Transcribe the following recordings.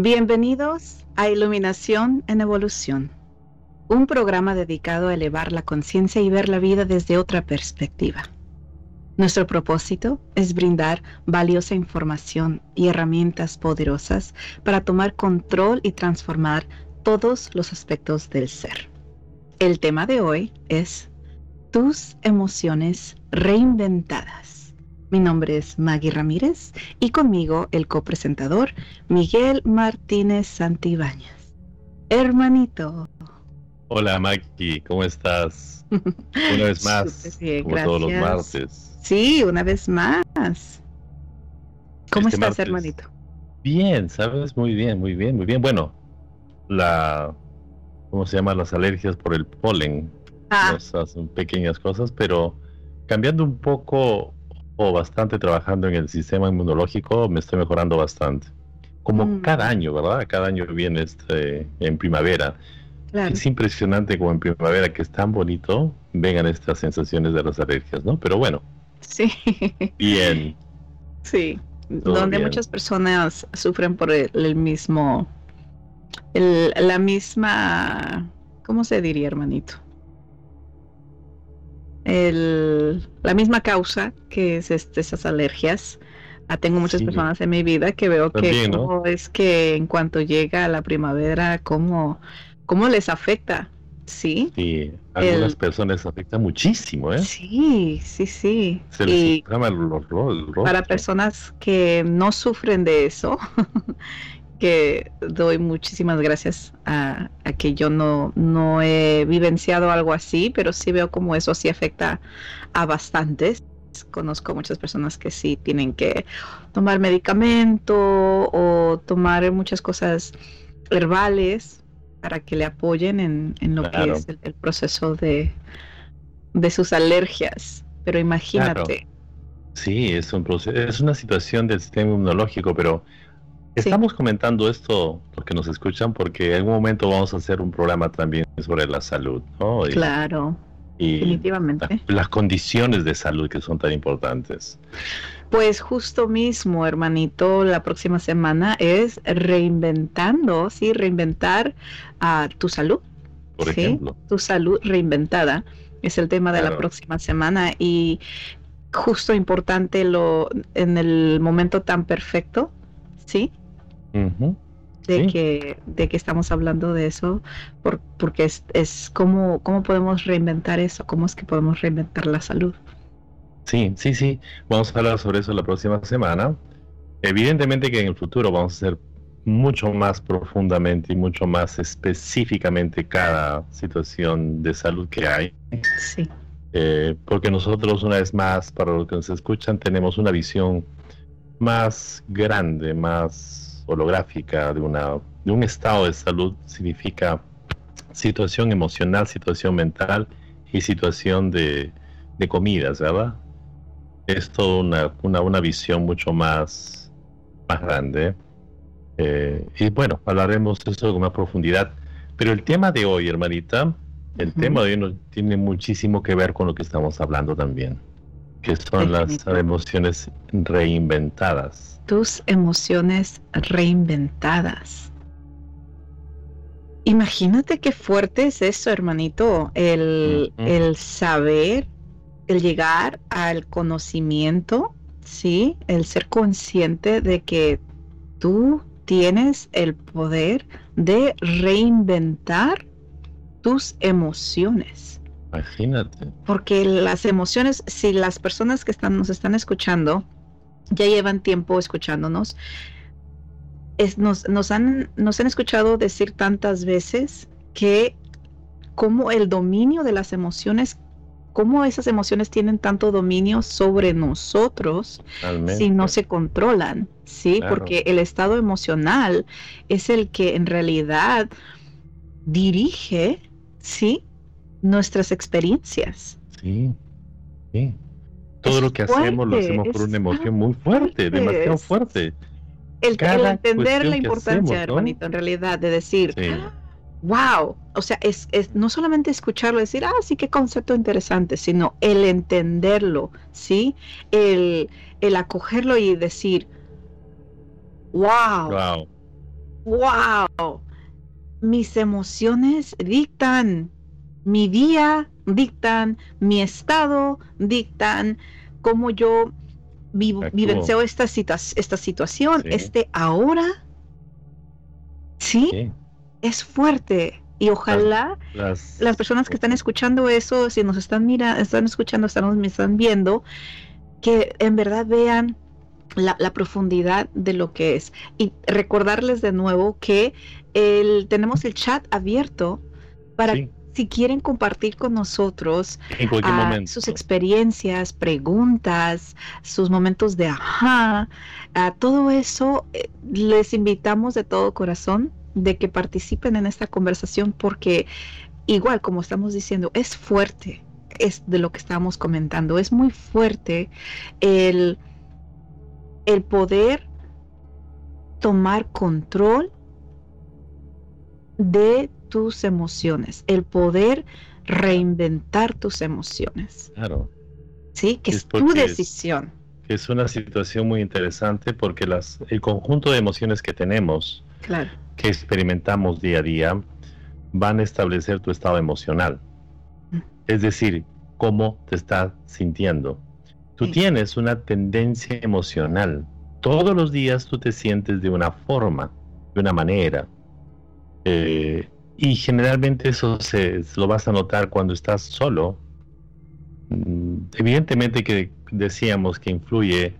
Bienvenidos a Iluminación en Evolución, un programa dedicado a elevar la conciencia y ver la vida desde otra perspectiva. Nuestro propósito es brindar valiosa información y herramientas poderosas para tomar control y transformar todos los aspectos del ser. El tema de hoy es tus emociones reinventadas. Mi nombre es Maggie Ramírez y conmigo el copresentador Miguel Martínez Santibáñez. Hermanito. Hola Maggie, ¿cómo estás? Una vez más, como todos los martes. Sí, una vez más. ¿Cómo este estás, hermanito? Bien, sabes, muy bien, muy bien, muy bien. Bueno, la, ¿cómo se llama? Las alergias por el polen. Ah. Pequeñas cosas, pero cambiando un poco o bastante trabajando en el sistema inmunológico, me estoy mejorando bastante. Como mm. cada año, ¿verdad? Cada año viene este, en primavera. Es impresionante como en primavera, que es tan bonito, vengan estas sensaciones de las alergias, ¿no? Pero bueno. Sí. Bien. Sí. Donde muchas personas sufren por el, mismo, el, la misma, ¿cómo se diría, hermanito? El, la misma causa que es este, esas alergias. Ah, tengo muchas personas en mi vida que veo que es que en cuanto llega la primavera, cómo, cómo les afecta. Sí. Sí, a algunas personas afecta muchísimo, ¿eh? Sí, sí, sí. Se les y el, Para personas que no sufren de eso, que doy muchísimas gracias a, que yo no, no he vivenciado algo así, pero sí veo como eso sí afecta a bastantes. Conozco muchas personas que sí tienen que tomar medicamento o tomar muchas cosas herbales para que le apoyen en, lo que es el, proceso de, de sus alergias. Pero imagínate. Sí, es, un proceso, es una situación del sistema inmunológico, pero Estamos comentando esto porque nos escuchan, porque en algún momento vamos a hacer un programa también sobre la salud, ¿no? claro, definitivamente. las condiciones de salud que son tan importantes. Pues justo mismo, hermanito, la próxima semana es reinventando, sí, reinventar a tu salud. Por ejemplo. Tu salud reinventada es el tema de la próxima semana y justo importante lo en el momento tan perfecto, ¿sí? De, que, de que estamos hablando de eso, por, porque es, es cómo, cómo podemos reinventar eso, cómo es que podemos reinventar la salud. Sí, sí, sí. Vamos a hablar sobre eso la próxima semana. Evidentemente que en el futuro vamos a hacer mucho más profundamente y mucho más específicamente cada situación de salud que hay. Sí. Eh, porque nosotros, una vez más, para los que nos escuchan, tenemos una visión más grande, más holográfica de, una, de un estado de salud significa situación emocional, situación mental y situación de, de comidas, ¿verdad? Es toda una, una, una, visión mucho más, más grande. Eh, y bueno, hablaremos de eso con más profundidad. Pero el tema de hoy, hermanita, el tema de hoy tiene muchísimo que ver con lo que estamos hablando también, que son las emociones reinventadas tus emociones reinventadas. Imagínate qué fuerte es eso, hermanito, el, el saber, el llegar al conocimiento, ¿sí? El ser consciente de que tú tienes el poder de reinventar tus emociones. Imagínate. Porque las emociones, si las personas que están, nos están escuchando ya llevan tiempo escuchándonos. nos, han, nos han escuchado decir tantas veces que como el dominio de las emociones, cómo esas emociones tienen tanto dominio sobre nosotros si no se controlan, ¿sí? Porque el estado emocional es el que en realidad dirige, ¿sí? Nuestras experiencias. Sí, sí todo lo que hacemos lo hacemos por una emoción muy fuerte, demasiado fuerte. El, entender la importancia, hermanito, en realidad, de decir, wow, o sea, es, no solamente escucharlo, decir, ah, sí, qué concepto interesante, sino el entenderlo, ¿sí? El, el acogerlo y decir, wow, wow, wow, mis emociones dictan mi día, dictan mi estado, dictan cómo yo vivencio esta, esta situación, este ahora. ¿Sí? es fuerte. Y ojalá las, personas que están escuchando eso, si nos están mirando, están escuchando, están, me están viendo, que en verdad vean la, profundidad de lo que es. Y recordarles de nuevo que el, tenemos el chat abierto para si quieren compartir con nosotros ah, sus experiencias, preguntas, sus momentos de ajá, a todo eso, eh, les invitamos de todo corazón de que participen en esta conversación porque igual como estamos diciendo, es fuerte, es de lo que estábamos comentando, es muy fuerte el, el poder tomar control de tus emociones, el poder reinventar tus emociones. Claro. Sí, que es, tu decisión. Es, una situación muy interesante porque las, el conjunto de emociones que tenemos claro que experimentamos día a día van a establecer tu estado emocional. Mm. Es decir, cómo te estás sintiendo. Tú tienes una tendencia emocional. Todos los días tú te sientes de una forma, de una manera. Eh, y generalmente eso se, lo vas a notar cuando estás solo. Mm, evidentemente que decíamos que influye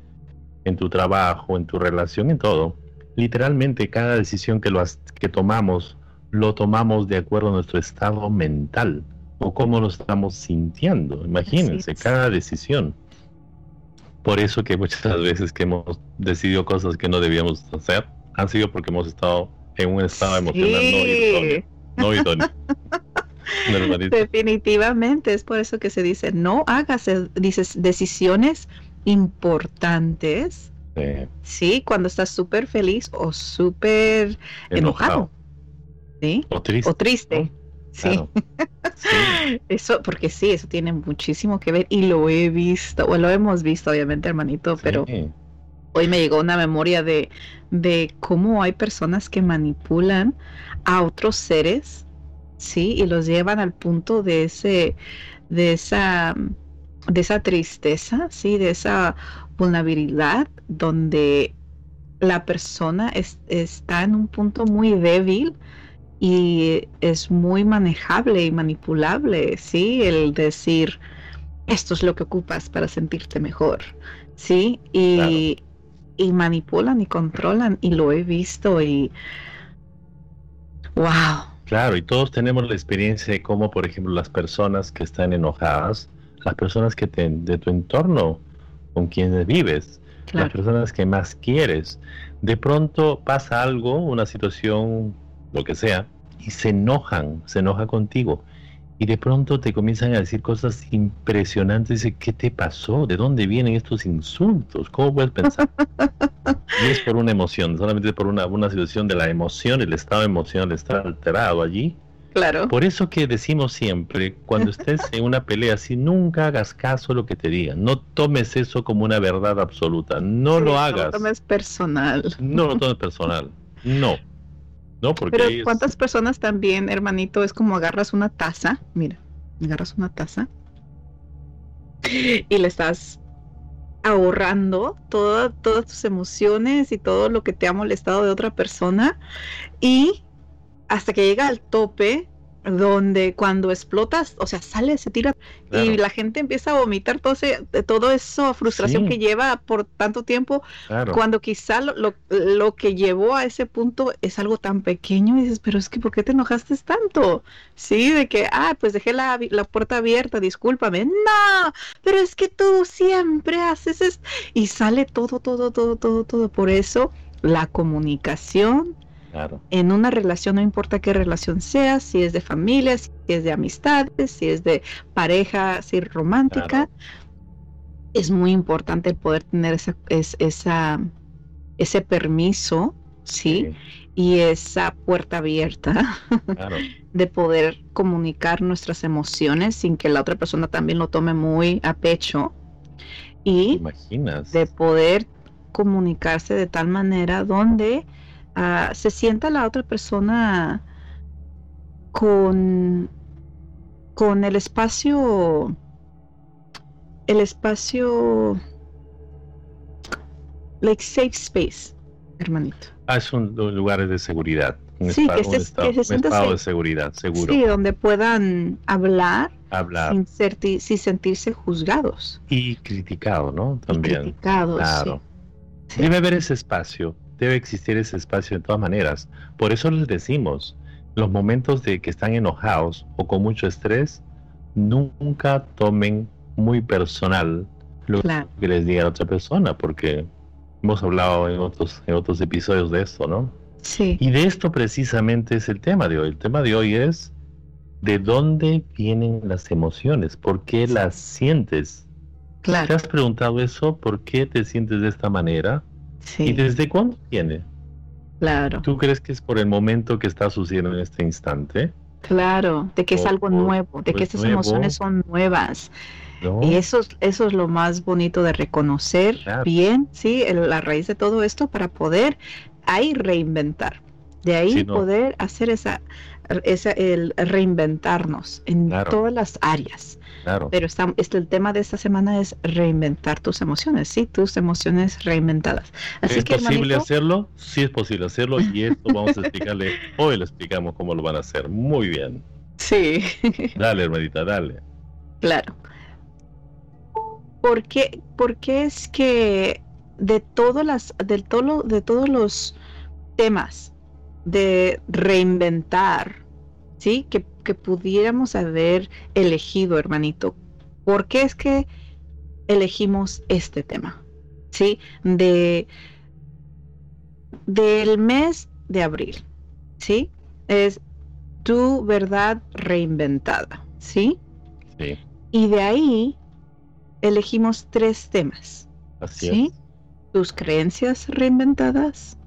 en tu trabajo, en tu relación, en todo literalmente cada decisión que, lo, que tomamos lo tomamos de acuerdo a nuestro estado mental o cómo nos estamos sintiendo. Imagínense, cada decisión. Por eso que muchas veces que hemos decidido cosas que no debíamos hacer, han sido porque hemos estado en un estado emocional no idóneo. Definitivamente, es por eso que se dice, no hagas, dices, decisiones importantes Sí, cuando estás súper feliz o súper enojado. ¿Sí? O triste. O triste. Sí. eso, porque sí, eso tiene muchísimo que ver y lo he visto, o lo hemos visto, obviamente, hermanito, pero hoy me llegó una memoria de, de cómo hay personas que manipulan a otros seres, sí, y los llevan al punto de ese, de esa, de esa tristeza, sí, de esa vulnerabilidad donde la persona está en un punto muy débil y es muy manejable y manipulable, ¿sí? El decir, esto es lo que ocupas para sentirte mejor, ¿sí? Y, y manipulan y controlan y lo he visto y... ¡Wow! Claro, y todos tenemos la experiencia de cómo, por ejemplo, las personas que están enojadas, las personas que te, de tu entorno con quienes vives, las personas que más quieres. De pronto pasa algo, una situación, lo que sea, y se enojan, se enoja contigo. Y de pronto te comienzan a decir cosas impresionantes. Dice, ¿qué te pasó? ¿De dónde vienen estos insultos? ¿Cómo puedes pensar? y es por una emoción, solamente por una, una situación de la emoción, el estado emocional está alterado allí Claro. Por eso que decimos siempre, cuando estés en una pelea, si nunca hagas caso a lo que te digan, no tomes eso como una verdad absoluta, no lo hagas. No lo tomes personal. No lo tomes personal, no. No, porque Pero ¿cuántas personas también, hermanito, es como agarras una taza, mira, agarras una taza. Y le estás ahorrando todas tus emociones y todo lo que te ha molestado de otra persona. Y hasta que llega al tope donde cuando explotas, o sea, sale, se tira y la gente empieza a vomitar todo, ese, todo eso, frustración que lleva por tanto tiempo, cuando quizá lo, lo, que llevó a ese punto es algo tan pequeño y dices, pero es que ¿por qué te enojaste tanto? Sí, de que, ah, pues dejé la, la puerta abierta, discúlpame, no, pero es que tú siempre haces esto y sale todo, todo, todo, todo, todo, por eso la comunicación en una relación, no importa qué relación sea, si es de familia, si es de amistades, si es de pareja, si es romántica, es muy importante el poder tener esa, esa, ese permiso, ¿sí? y esa puerta abierta de poder comunicar nuestras emociones sin que la otra persona también lo tome muy a pecho y de poder comunicarse de tal manera donde ah, se sienta la otra persona con con el espacio el espacio like safe space hermanito Ah, son lugares de seguridad. Un sí, que, se, estado, de seguridad, seguro. Sí, donde puedan hablar, hablar. Sin, sentirse juzgados. Y criticados, ¿no? También. criticados, claro. Debe haber ese espacio, debe existir ese espacio de todas maneras. Por eso les decimos, los momentos de que están enojados o con mucho estrés, nunca tomen muy personal lo que les diga a otra persona, porque Hemos hablado en otros, en otros episodios de esto, ¿no? Sí. Y de esto precisamente es el tema de hoy. El tema de hoy es de dónde vienen las emociones, por qué las sientes. Claro. ¿Te has preguntado eso? ¿Por qué te sientes de esta manera? Sí. ¿Y desde cuándo viene? Claro. ¿Tú crees que es por el momento que está sucediendo en este instante? Claro, de que es algo nuevo, de que estas emociones son nuevas. Y eso, eso es lo más bonito de reconocer bien, sí, la raíz de todo esto para poder ahí reinventar. De ahí poder hacer esa, esa, el reinventarnos en todas las áreas. Claro. Pero está, este, el tema de esta semana es reinventar tus emociones, sí, tus emociones reinventadas. ¿Es posible hacerlo? Sí es posible hacerlo y esto vamos a explicarle, hoy le explicamos cómo lo van a hacer. Muy bien. Sí. Dale, hermanita, dale. Claro. ¿Por qué, es que de, todas las, de, todo, de todos los temas de reinventar, ¿sí? Que, que pudiéramos haber elegido, hermanito, ¿por qué es que elegimos este tema? ¿Sí? De del mes de abril, ¿sí? Es tu verdad reinventada, ¿sí? Sí. Y de ahí elegimos tres temas. Así ¿sí? Tus creencias reinventadas,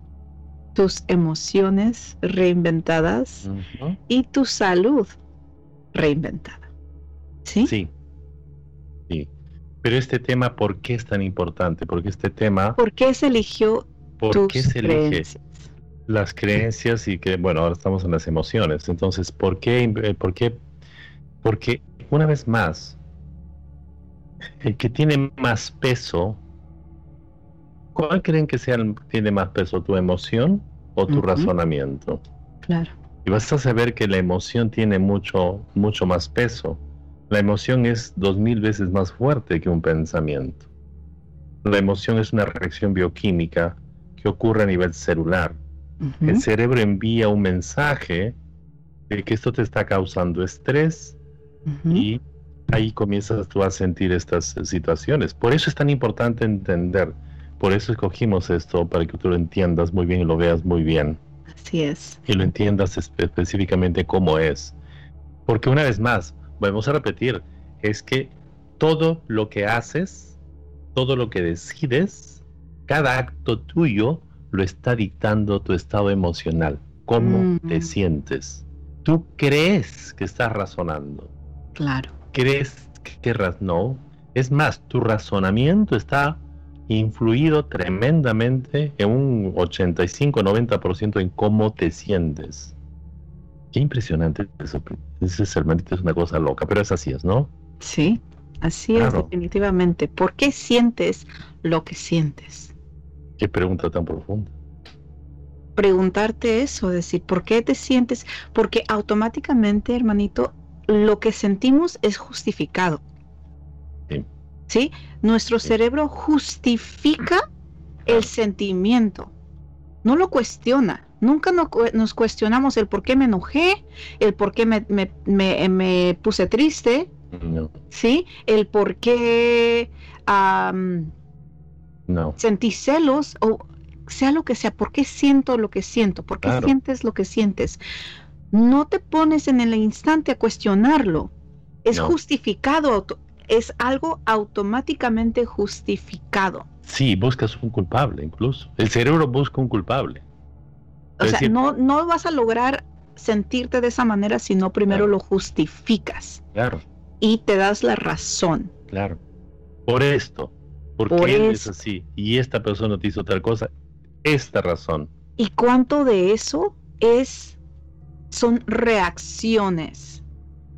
tus emociones reinventadas y tu salud reinventada. ¿Sí? Sí. Sí. Pero este tema, ¿por qué es tan importante? Porque este tema... ¿Por qué se eligió ¿Por tus qué se creencias? Las creencias y que, bueno, ahora estamos en las emociones. Entonces, ¿por qué? Eh, ¿Por qué? Porque, una vez más, el que tiene más peso, ¿cuál creen que sea tiene más peso, tu emoción o tu razonamiento? Claro. Y vas a saber que la emoción tiene mucho, mucho más peso. La emoción es dos mil veces más fuerte que un pensamiento. La emoción es una reacción bioquímica que ocurre a nivel celular. El cerebro envía un mensaje de que esto te está causando estrés y ahí comienzas tú a sentir estas situaciones. Por eso es tan importante entender, por eso escogimos esto, para que tú lo entiendas muy bien y lo veas muy bien. Así es. Y lo entiendas específicamente cómo es. Porque una vez más, vamos a repetir, es que todo lo que haces, todo lo que decides, cada acto tuyo lo está dictando tu estado emocional, cómo te mm. sientes. Tú crees que estás razonando. Claro crees que no. Es más, tu razonamiento está influido tremendamente en un 85-90% en cómo te sientes. Qué impresionante eso. Ese hermanito es una cosa loca, pero es así, es, ¿no? Sí, así es definitivamente. ¿Por qué sientes lo que sientes? Qué pregunta tan profunda. Preguntarte eso, decir, ¿por qué te sientes? Porque automáticamente, hermanito, lo que sentimos es justificado. Sí. Nuestro cerebro justifica el sentimiento, no lo cuestiona. Nunca nos cuestionamos el por qué me enojé, el por qué me, puse triste, ¿sí? El por qué no. sentí celos, o sea lo que sea, por qué siento lo que siento, por qué sientes lo que sientes no te pones en el instante a cuestionarlo. Es justificado, es algo automáticamente justificado. Sí, buscas un culpable incluso. El cerebro busca un culpable. O sea, no, no vas a lograr sentirte de esa manera si no primero lo justificas. Claro. Y te das la razón. Claro. Por esto. Porque Por él es así. Y esta persona te hizo tal cosa. Esta razón. ¿Y cuánto de eso es son reacciones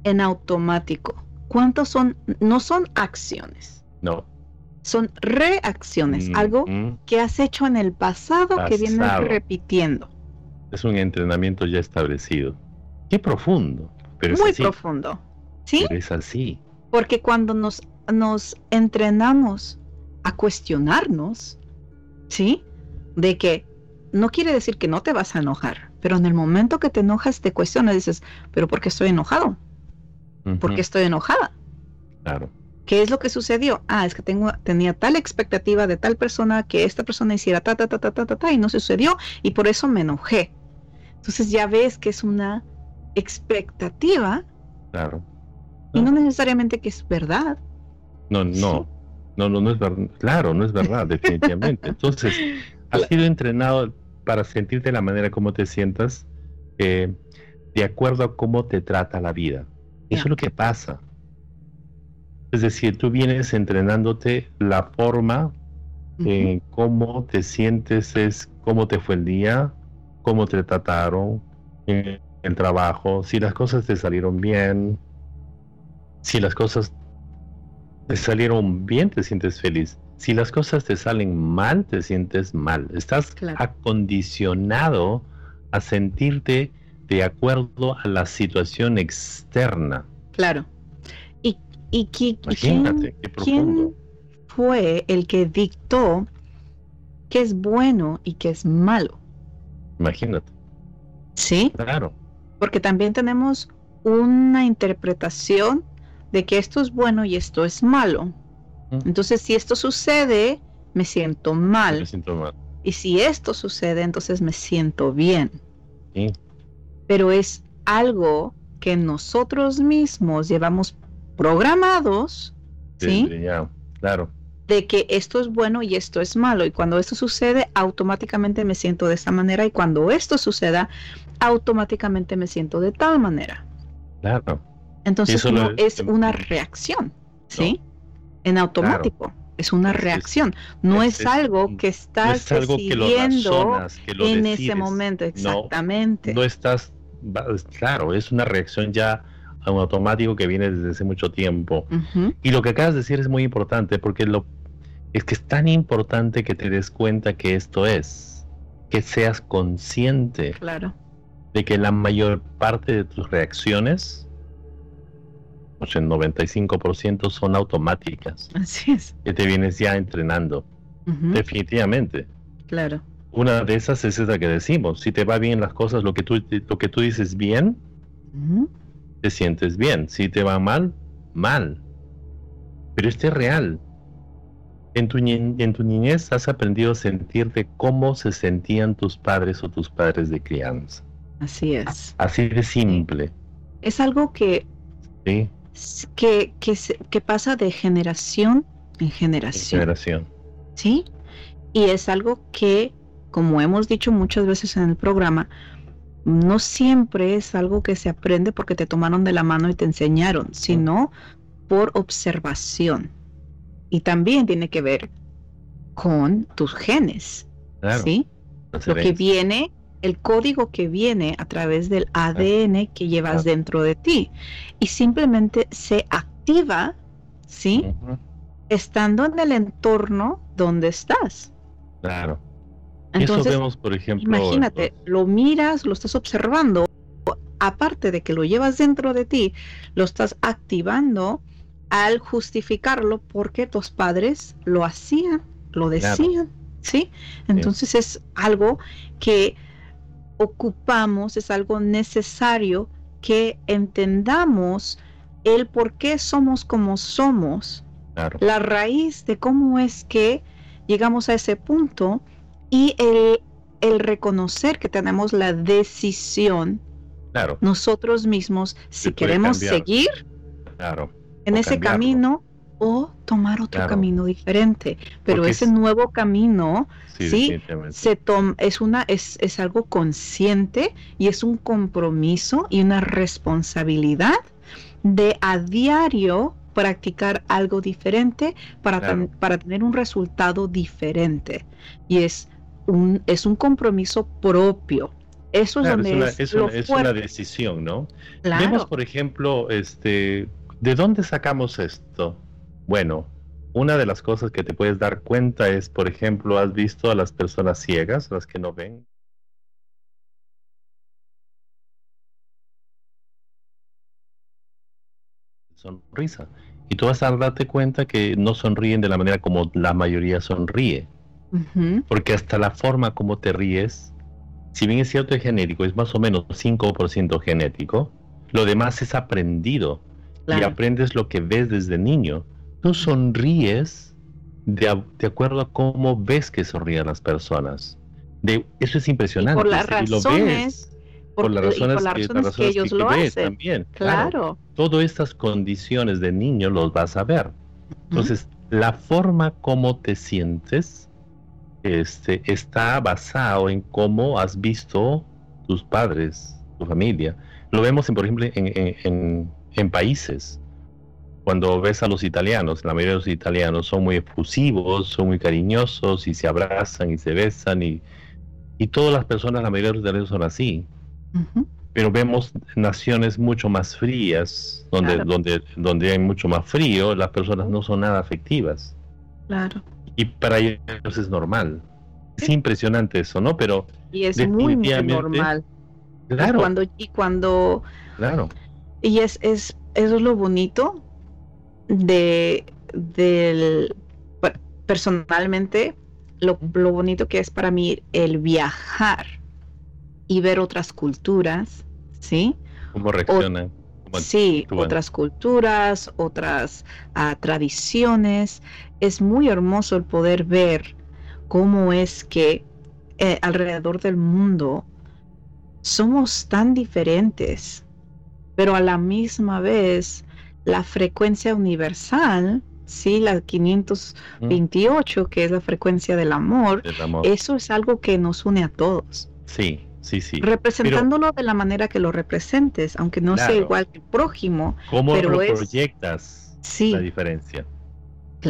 en automático? ¿Cuántos son no son acciones? No. Son reacciones, mm, algo mm. que has hecho en el pasado, que vienes repitiendo. Es un entrenamiento ya establecido. Qué profundo. Pero Muy profundo. ¿Sí? Pero es así. Porque cuando nos, nos entrenamos a cuestionarnos, ¿sí? De que no quiere decir que no te vas a enojar, pero en el momento que te enojas te cuestionas, dices, pero ¿por qué estoy enojado? ¿Por qué estoy enojada? Claro. ¿Qué es lo que sucedió? Ah, es que tengo, tenía tal expectativa de tal persona que esta persona hiciera ta, ta, ta, ta, ta, ta, ta, y no sucedió, y por eso me enojé. Entonces ya ves que es una expectativa. Claro. Y no necesariamente que es verdad. No, no. No, no, no es verdad. Claro, no es verdad, definitivamente. Entonces, has sido entrenado para sentirte de la manera como te sientas, eh, de acuerdo a cómo te trata la vida. Eso es lo que pasa. Es decir, tú vienes entrenándote la forma en cómo te sientes, es cómo te fue el día, cómo te trataron en el trabajo, si las cosas te salieron bien, si las cosas te salieron bien, te sientes feliz. Si las cosas te salen mal, te sientes mal. Estás acondicionado a sentirte de acuerdo a la situación externa. Claro. ¿Y, quién, quién fue el que dictó qué es bueno y qué es malo? Imagínate. Sí. Claro. Porque también tenemos una interpretación de que esto es bueno y esto es malo. Entonces, si esto sucede, me siento mal. Me siento mal. Y si esto sucede, entonces me siento bien. Sí. Pero es algo que nosotros mismos llevamos programados, ¿sí? claro. De que esto es bueno y esto es malo. Y cuando esto sucede, automáticamente me siento de esta manera. Y cuando esto suceda, automáticamente me siento de tal manera. Claro. Entonces no es una reacción, ¿sí? En automático. Es una reacción, no es, algo que estás decidiendo en ese momento, exactamente. no estás, claro, es una reacción ya a un automático que viene desde hace mucho tiempo. Y lo que acabas de decir es muy importante porque lo es que es tan importante que te des cuenta que esto es, que seas consciente claro. de que la mayor parte de tus reacciones, sea, el 95% son automáticas. Así es. Que te vienes ya entrenando. Definitivamente. Claro. Una de esas es esa que decimos. Si te va bien las cosas, lo que tú, lo que tú dices bien, te sientes bien. Si te va mal, mal. Pero este es real. En tu, en tu niñez has aprendido a sentirte cómo se sentían tus padres o tus padres de crianza. Así es. Así de simple. Es algo que, que, que, que, pasa de generación en generación. generación. ¿Sí? Y es algo que, como hemos dicho muchas veces en el programa, no siempre es algo que se aprende porque te tomaron de la mano y te enseñaron, sino por observación. Y también tiene que ver con tus genes. ¿Sí? Lo que viene, el código que viene a través del ADN que llevas dentro de ti. Y simplemente se activa, ¿sí? Estando en el entorno donde estás. Claro. Entonces, vemos, por ejemplo. Imagínate, lo miras, lo estás observando, aparte de que lo llevas dentro de ti, lo estás activando al justificarlo porque tus padres lo hacían, lo decían, ¿sí? Entonces es algo que ocupamos, es algo necesario que entendamos el por qué somos como somos, la raíz de cómo es que llegamos a ese punto y el, el reconocer que tenemos la decisión nosotros mismos si queremos seguir claro, en ese camino o tomar otro camino diferente. Pero ese nuevo camino, sí, se toma, es una, es, es algo consciente y es un compromiso y una responsabilidad de a diario practicar algo diferente para, para tener un resultado diferente. Y es un, es un compromiso propio. Eso es donde es, una, es, una, decisión, ¿no? Vemos, por ejemplo, este, ¿de dónde sacamos esto? Bueno, una de las cosas que te puedes dar cuenta es, por ejemplo, has visto a las personas ciegas, las que no ven. Sonrisa. Y tú vas a darte cuenta que no sonríen de la manera como la mayoría sonríe. Porque hasta la forma como te ríes si bien es cierto es genético, es más o menos 5% genético, lo demás es aprendido. Y aprendes lo que ves desde niño. Tú sonríes de, acuerdo a cómo ves que sonríen las personas. De, eso es impresionante. por las razones. por, las razones, que, ellos lo hacen. También, claro. Todas estas condiciones de niño los vas a ver. Entonces, la forma como te sientes este, está basado en cómo has visto tus padres, tu familia. Lo vemos, en, por ejemplo, en, países. Cuando ves a los italianos, la mayoría de los italianos son muy efusivos, son muy cariñosos y se abrazan y se besan y, y todas las personas, la mayoría de los italianos son así. Pero vemos naciones mucho más frías, donde, donde, donde hay mucho más frío, las personas no son nada afectivas. Claro y para ellos es normal. Es impresionante eso, ¿no? Pero y es muy normal. Claro. Y cuando y cuando claro. Y es es eso es lo bonito de del personalmente lo, lo bonito que es para mí el viajar y ver otras culturas, ¿sí? ¿Cómo reaccionan? sí, otras culturas, otras ah, tradiciones. Es muy hermoso el poder ver cómo es que eh, alrededor del mundo somos tan diferentes, pero a la misma vez la frecuencia universal, sí, la 528, que es la frecuencia del amor, eso es algo que nos une a todos. Sí, sí, sí. Representándolo de la manera que lo representes, aunque no sea igual que el prójimo. ¿Cómo lo proyectas? Sí. La diferencia.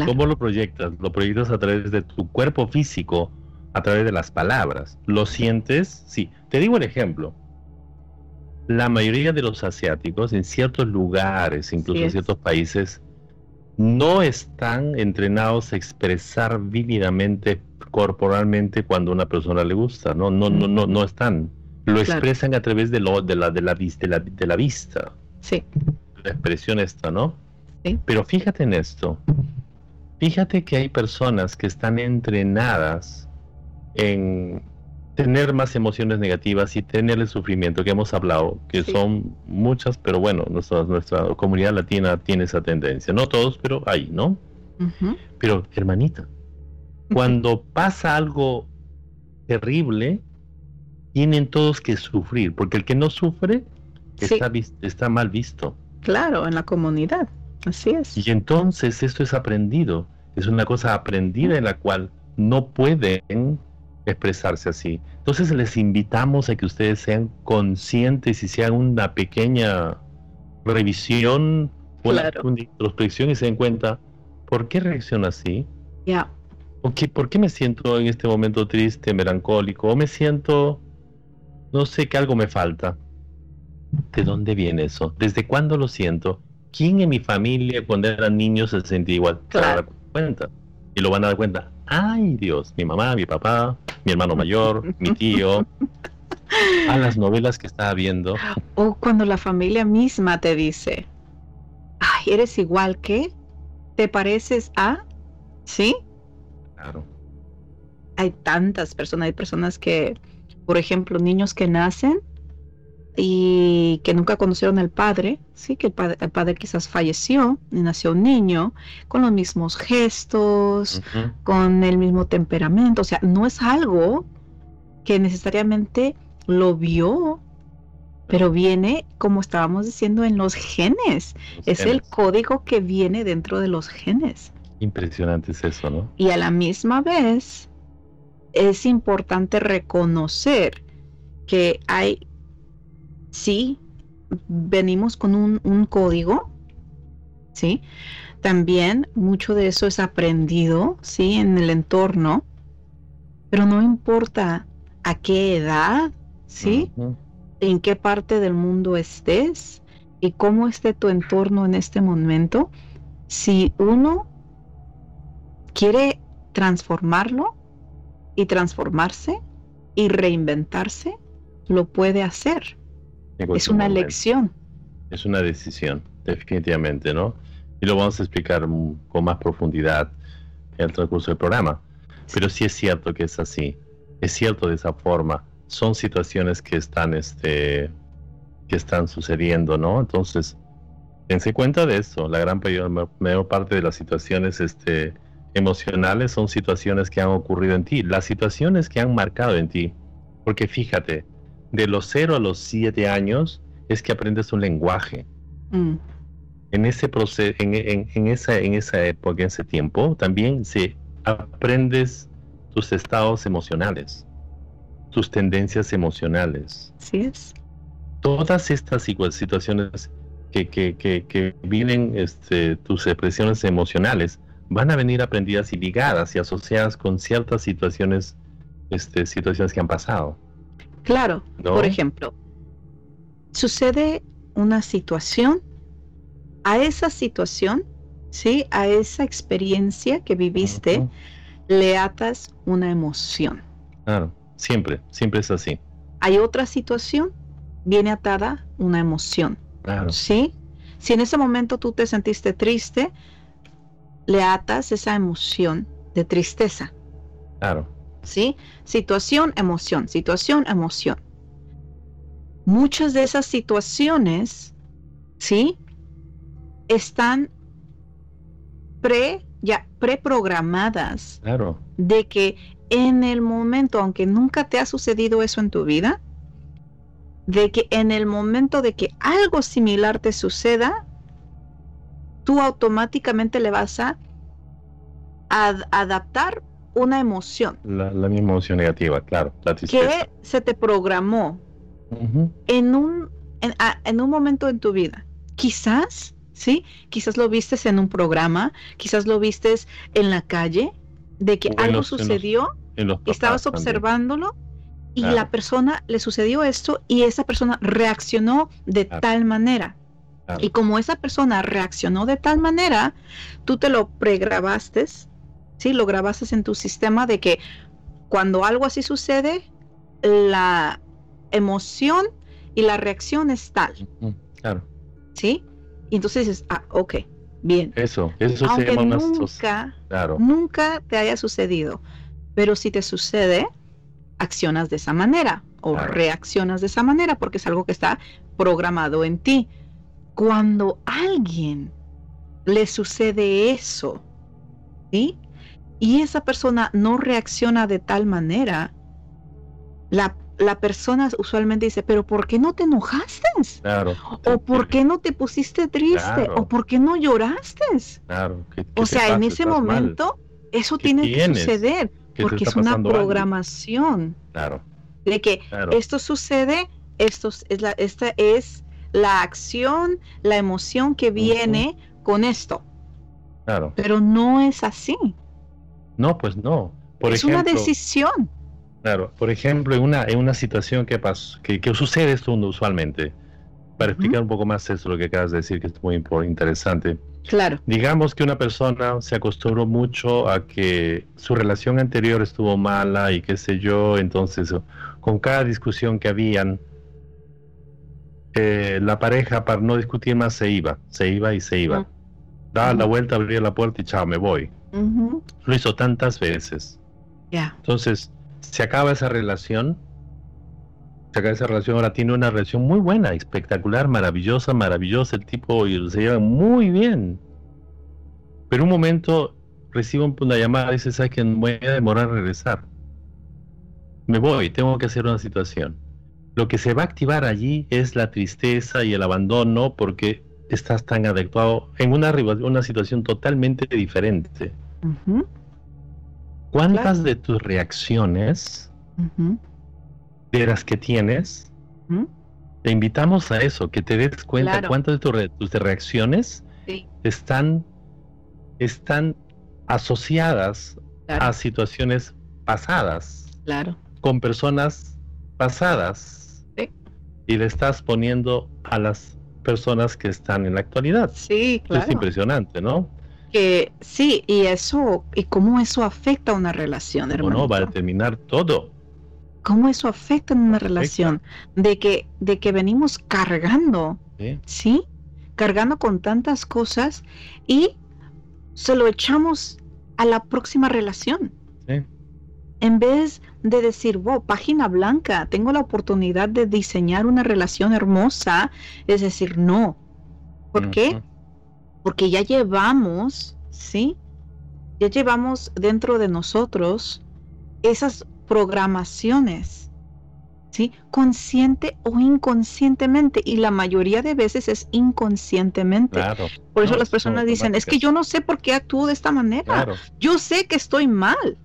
¿Cómo lo proyectas? Lo proyectas a través de tu cuerpo físico, a través de las palabras. ¿Lo sientes? Sí. Te digo el ejemplo. La mayoría de los asiáticos en ciertos lugares, incluso en ciertos países, no están entrenados a expresar vívidamente corporalmente cuando una persona le gusta, no, no, no, no, no están. Lo expresan a través de lo, de la, de la, de la, de la vista. Sí. La expresión esta, ¿no? Sí. Pero fíjate en esto. Fíjate que hay personas que están entrenadas en tener más emociones negativas y tener el sufrimiento que hemos hablado, que son muchas, pero bueno, nuestra, nuestra comunidad latina tiene esa tendencia. No todos, pero hay, ¿no? Pero, hermanita, cuando pasa algo terrible, tienen todos que sufrir, porque el que no sufre está, está mal visto. Claro, en la comunidad, así es. Y entonces esto es aprendido, es una cosa aprendida en la cual no pueden expresarse así. Entonces les invitamos a que ustedes sean conscientes y sean una pequeña revisión, una, introspección y se den cuenta, ¿por qué reacciona así? Ya. ¿Por qué me siento en este momento triste, melancólico? ¿O me siento, no sé, que algo me falta? ¿De dónde viene eso? ¿Desde cuándo lo siento? ¿Quién en mi familia cuando eran niños se sentía igual? Claro. cuenta. Y lo van a dar cuenta. Ay Dios, mi mamá, mi papá, mi hermano mayor, mi tío. A las novelas que estaba viendo. O cuando la familia misma te dice, ay, eres igual que, te pareces a, ¿sí? Hay tantas personas, hay personas que, por ejemplo, niños que nacen y que nunca conocieron al padre, sí, que el padre, quizás falleció y nació un niño con los mismos gestos, con el mismo temperamento, o sea, no es algo que necesariamente lo vio pero viene, como estábamos diciendo, en los genes. es el código que viene dentro de los genes. Impresionante es eso, ¿no? Y a la misma vez, es importante reconocer que hay, sí, venimos con un, un código, ¿sí? También mucho de eso es aprendido, ¿sí? En el entorno, pero no importa a qué edad, ¿sí? En qué parte del mundo estés y cómo esté tu entorno en este momento, si uno quiere transformarlo y transformarse y reinventarse, lo puede hacer. Es una elección. Es una decisión, definitivamente, ¿no? Y lo vamos a explicar con más profundidad en el transcurso del programa. Pero sí es cierto que es así. Es cierto de esa forma. Son situaciones que están, este, que están sucediendo, ¿no? Entonces, dense cuenta de eso. La gran mayor, parte de las situaciones, este, emocionales son situaciones que han ocurrido en ti, las situaciones que han marcado en ti. Porque fíjate, de los 0 a los 7 años es que aprendes un lenguaje. Mm. En ese proceso, en, esa, en esa época, en ese tiempo, también se aprendes tus estados emocionales, tus tendencias emocionales. Sí es. Todas estas situaciones que, que, que, que vienen, este, tus expresiones emocionales, van a venir aprendidas y ligadas y asociadas con ciertas situaciones, este, situaciones que han pasado. Claro, por ejemplo, sucede una situación, a esa situación, ¿sí? A esa experiencia que viviste, le atas una emoción. Claro, siempre, siempre es así. Hay otra situación, viene atada una emoción. Claro. ¿Sí? Si en ese momento tú te sentiste triste, le atas esa emoción de tristeza. Claro. ¿Sí? Situación, emoción, situación, emoción. Muchas de esas situaciones, ¿sí? Están pre, ya preprogramadas. Claro. De que en el momento, aunque nunca te ha sucedido eso en tu vida, de que en el momento de que algo similar te suceda, tú automáticamente le vas a adaptar una emoción. La, misma emoción negativa, claro. que se te programó en, un, en, un momento en tu vida. Quizás, ¿sí? Quizás lo vistes en un programa, quizás lo vistes en la calle, de que algo sucedió, estabas observándolo y la persona le sucedió esto y esa persona reaccionó de tal manera. Y como esa persona reaccionó de tal manera, tú te lo pregrabaste, ¿sí? Lo grabaste en tu sistema de que cuando algo así sucede, la emoción y la reacción es tal. Claro. ¿Sí? Y entonces dices, ah, ok, bien. Eso, eso Aunque se llama nunca, claro. nunca te haya sucedido. Pero si te sucede, accionas de esa manera o reaccionas de esa manera porque es algo que está programado en ti cuando a alguien le sucede eso, ¿sí? Y esa persona no reacciona de tal manera, la, persona usualmente dice, pero ¿por qué no te enojaste? Claro. O ¿por qué no te pusiste triste? O ¿por qué no lloraste? Claro. o sea, en ese momento eso tiene que suceder porque es una programación. Claro. De que esto sucede, esto es la, esta es la acción, la emoción que viene con esto. Claro. Pero no es así. No, pues no. Por es una decisión. Claro, por ejemplo, en una, en una situación que, pasó, que, sucede esto usualmente, para explicar un poco más eso, lo que acabas de decir, que es muy interesante. Claro. Digamos que una persona se acostumbró mucho a que su relación anterior estuvo mala y qué sé yo, entonces con cada discusión que habían, eh, la pareja para no discutir más se iba, se iba y se iba. Daba la vuelta, abría la puerta y chao, me voy. Lo hizo tantas veces. Ya. Entonces, se acaba esa relación. Se acaba esa relación, ahora tiene una relación muy buena, espectacular, maravillosa, maravillosa. El tipo y se lleva muy bien. Pero un momento recibo una llamada y dice, ¿sabes que voy a demorar a regresar? Me voy, tengo que hacer una situación lo que se va a activar allí es la tristeza y el abandono porque estás tan adecuado en una, una situación totalmente diferente. ¿Cuántas de tus reacciones, de las que tienes, te invitamos a eso, que te des cuenta cuántas de tus reacciones están, están asociadas a situaciones pasadas, claro. con personas pasadas. Y le estás poniendo a las personas que están en la actualidad. Sí, claro. Es impresionante, ¿no? Que sí, y eso, y cómo eso afecta a una relación, hermano. No, va a todo. ¿Cómo eso afecta en una relación? De que, de que venimos cargando, ¿sí? Cargando con tantas cosas y se lo echamos a la próxima relación. Sí en vez de decir, wow, página blanca, tengo la oportunidad de diseñar una relación hermosa, es decir, no. ¿Por qué? Porque ya llevamos, ¿sí? Ya llevamos dentro de nosotros esas programaciones, ¿sí? Consciente o inconscientemente, y la mayoría de veces es inconscientemente. Por eso las personas dicen, es que yo no sé por qué actúo de esta manera. Yo sé que estoy mal.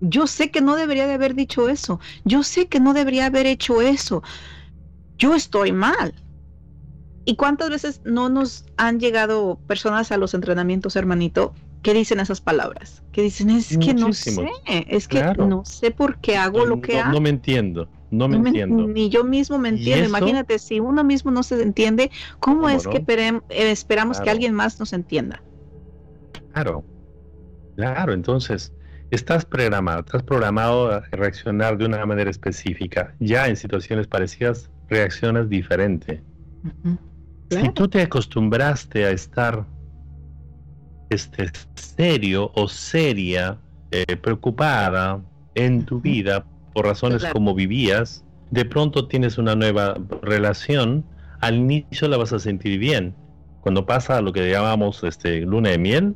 Yo sé que no debería de haber dicho eso. Yo sé que no debería haber hecho eso. Yo estoy mal. ¿Y cuántas veces no nos han llegado personas a los entrenamientos, hermanito, que dicen esas palabras? Que dicen, es que no sé, es que no sé por qué hago lo que hago. No me entiendo, no me entiendo. ni yo mismo me entiendo. Imagínate, si uno mismo no se entiende, ¿cómo, es que eh, esperamos que alguien más nos entienda? Claro, claro, entonces estás programado, estás programado a reaccionar de una manera específica. Ya en situaciones parecidas reaccionas diferente. Si tú te acostumbraste a estar este, serio o seria, eh, preocupada en tu vida por razones como vivías, de pronto tienes una nueva relación, al inicio la vas a sentir bien. Cuando pasa lo que llamamos este, luna de miel,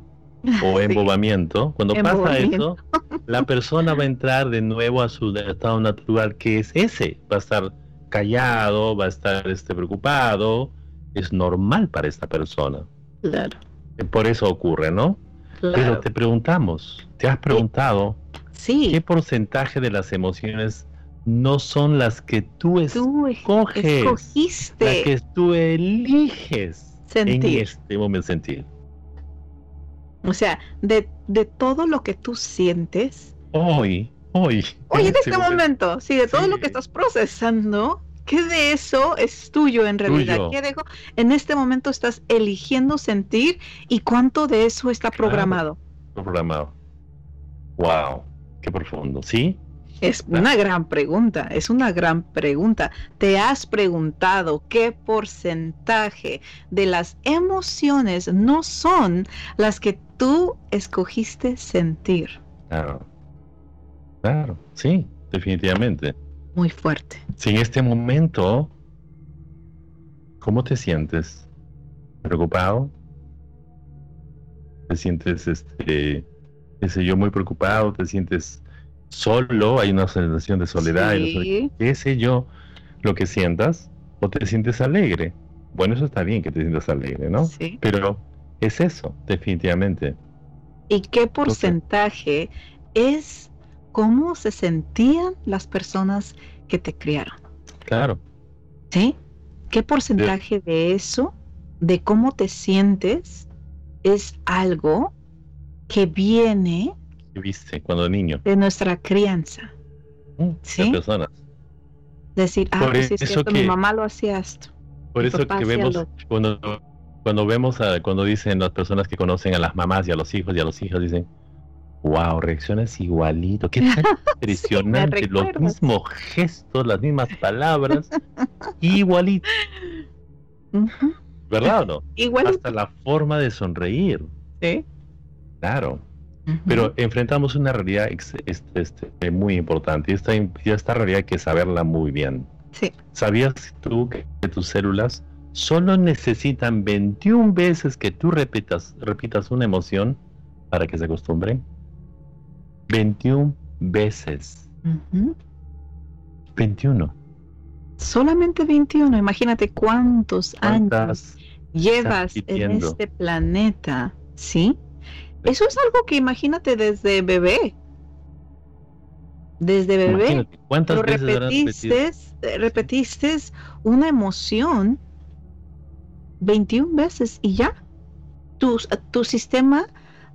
o embobamiento, cuando pasa eso, la persona va a entrar de nuevo a su estado natural, que es ese. Va a estar callado, va a estar este, preocupado. Es normal para esta persona. Claro. Eh, por eso ocurre, ¿no? Pero te preguntamos, ¿te has preguntado sí. qué porcentaje de las emociones no son las que tú, escoges? Escogiste. Las que tú eliges sentir. en este momento sentir. O sea, de, todo lo que tú sientes. Hoy, hoy. Hoy en este momento, sí, de todo lo que estás procesando, ¿qué de eso es tuyo en realidad? ¿Qué dejo? En este momento estás eligiendo sentir y cuánto de eso está programado. Programado. Wow, qué profundo, ¿sí? Es una gran pregunta, es una gran pregunta. ¿Te has preguntado qué porcentaje de las emociones no son las que tú escogiste sentir? Claro, claro, sí, definitivamente. Muy fuerte. Si en este momento, ¿cómo te sientes? ¿Preocupado? ¿Te sientes, este, ese yo, muy preocupado? ¿Te sientes solo, hay una sensación de soledad, y qué sé yo, lo que sientas, o te sientes alegre. Bueno, eso está bien que te sientas alegre, ¿no? Sí. Pero es eso, definitivamente. ¿Y qué porcentaje es cómo se sentían las personas que te criaron? Claro. ¿Sí? ¿Qué porcentaje de eso, de cómo te sientes, es algo que viene viste cuando niño? De nuestra crianza. Mm, ¿Sí? personas. Decir, ah, pues es que... mi mamá lo hacía esto. Por eso que vemos cuando, cuando vemos a, cuando dicen las personas que conocen a las mamás y a los hijos y a los hijos dicen, wow, reaccionas igualito, qué tan impresionante, los mismos gestos, las mismas palabras, igualito. ¿Verdad o no? Igualito. Hasta la forma de sonreír. Sí. Claro. Pero enfrentamos una realidad este, este, muy importante y esta, esta realidad hay que saberla muy bien. Sí. ¿Sabías tú que, tus células solo necesitan 21 veces que tú repitas, repitas una emoción para que se acostumbren? 21 veces. 21. Solamente 21. Imagínate cuántos años ¿Cuántas llevas en este planeta, ¿sí? Eso es algo que imagínate desde bebé. Desde bebé Imagínate, ¿Cuántas lo veces repetiste, repetiste una emoción 21 veces y ya. Tu, tu sistema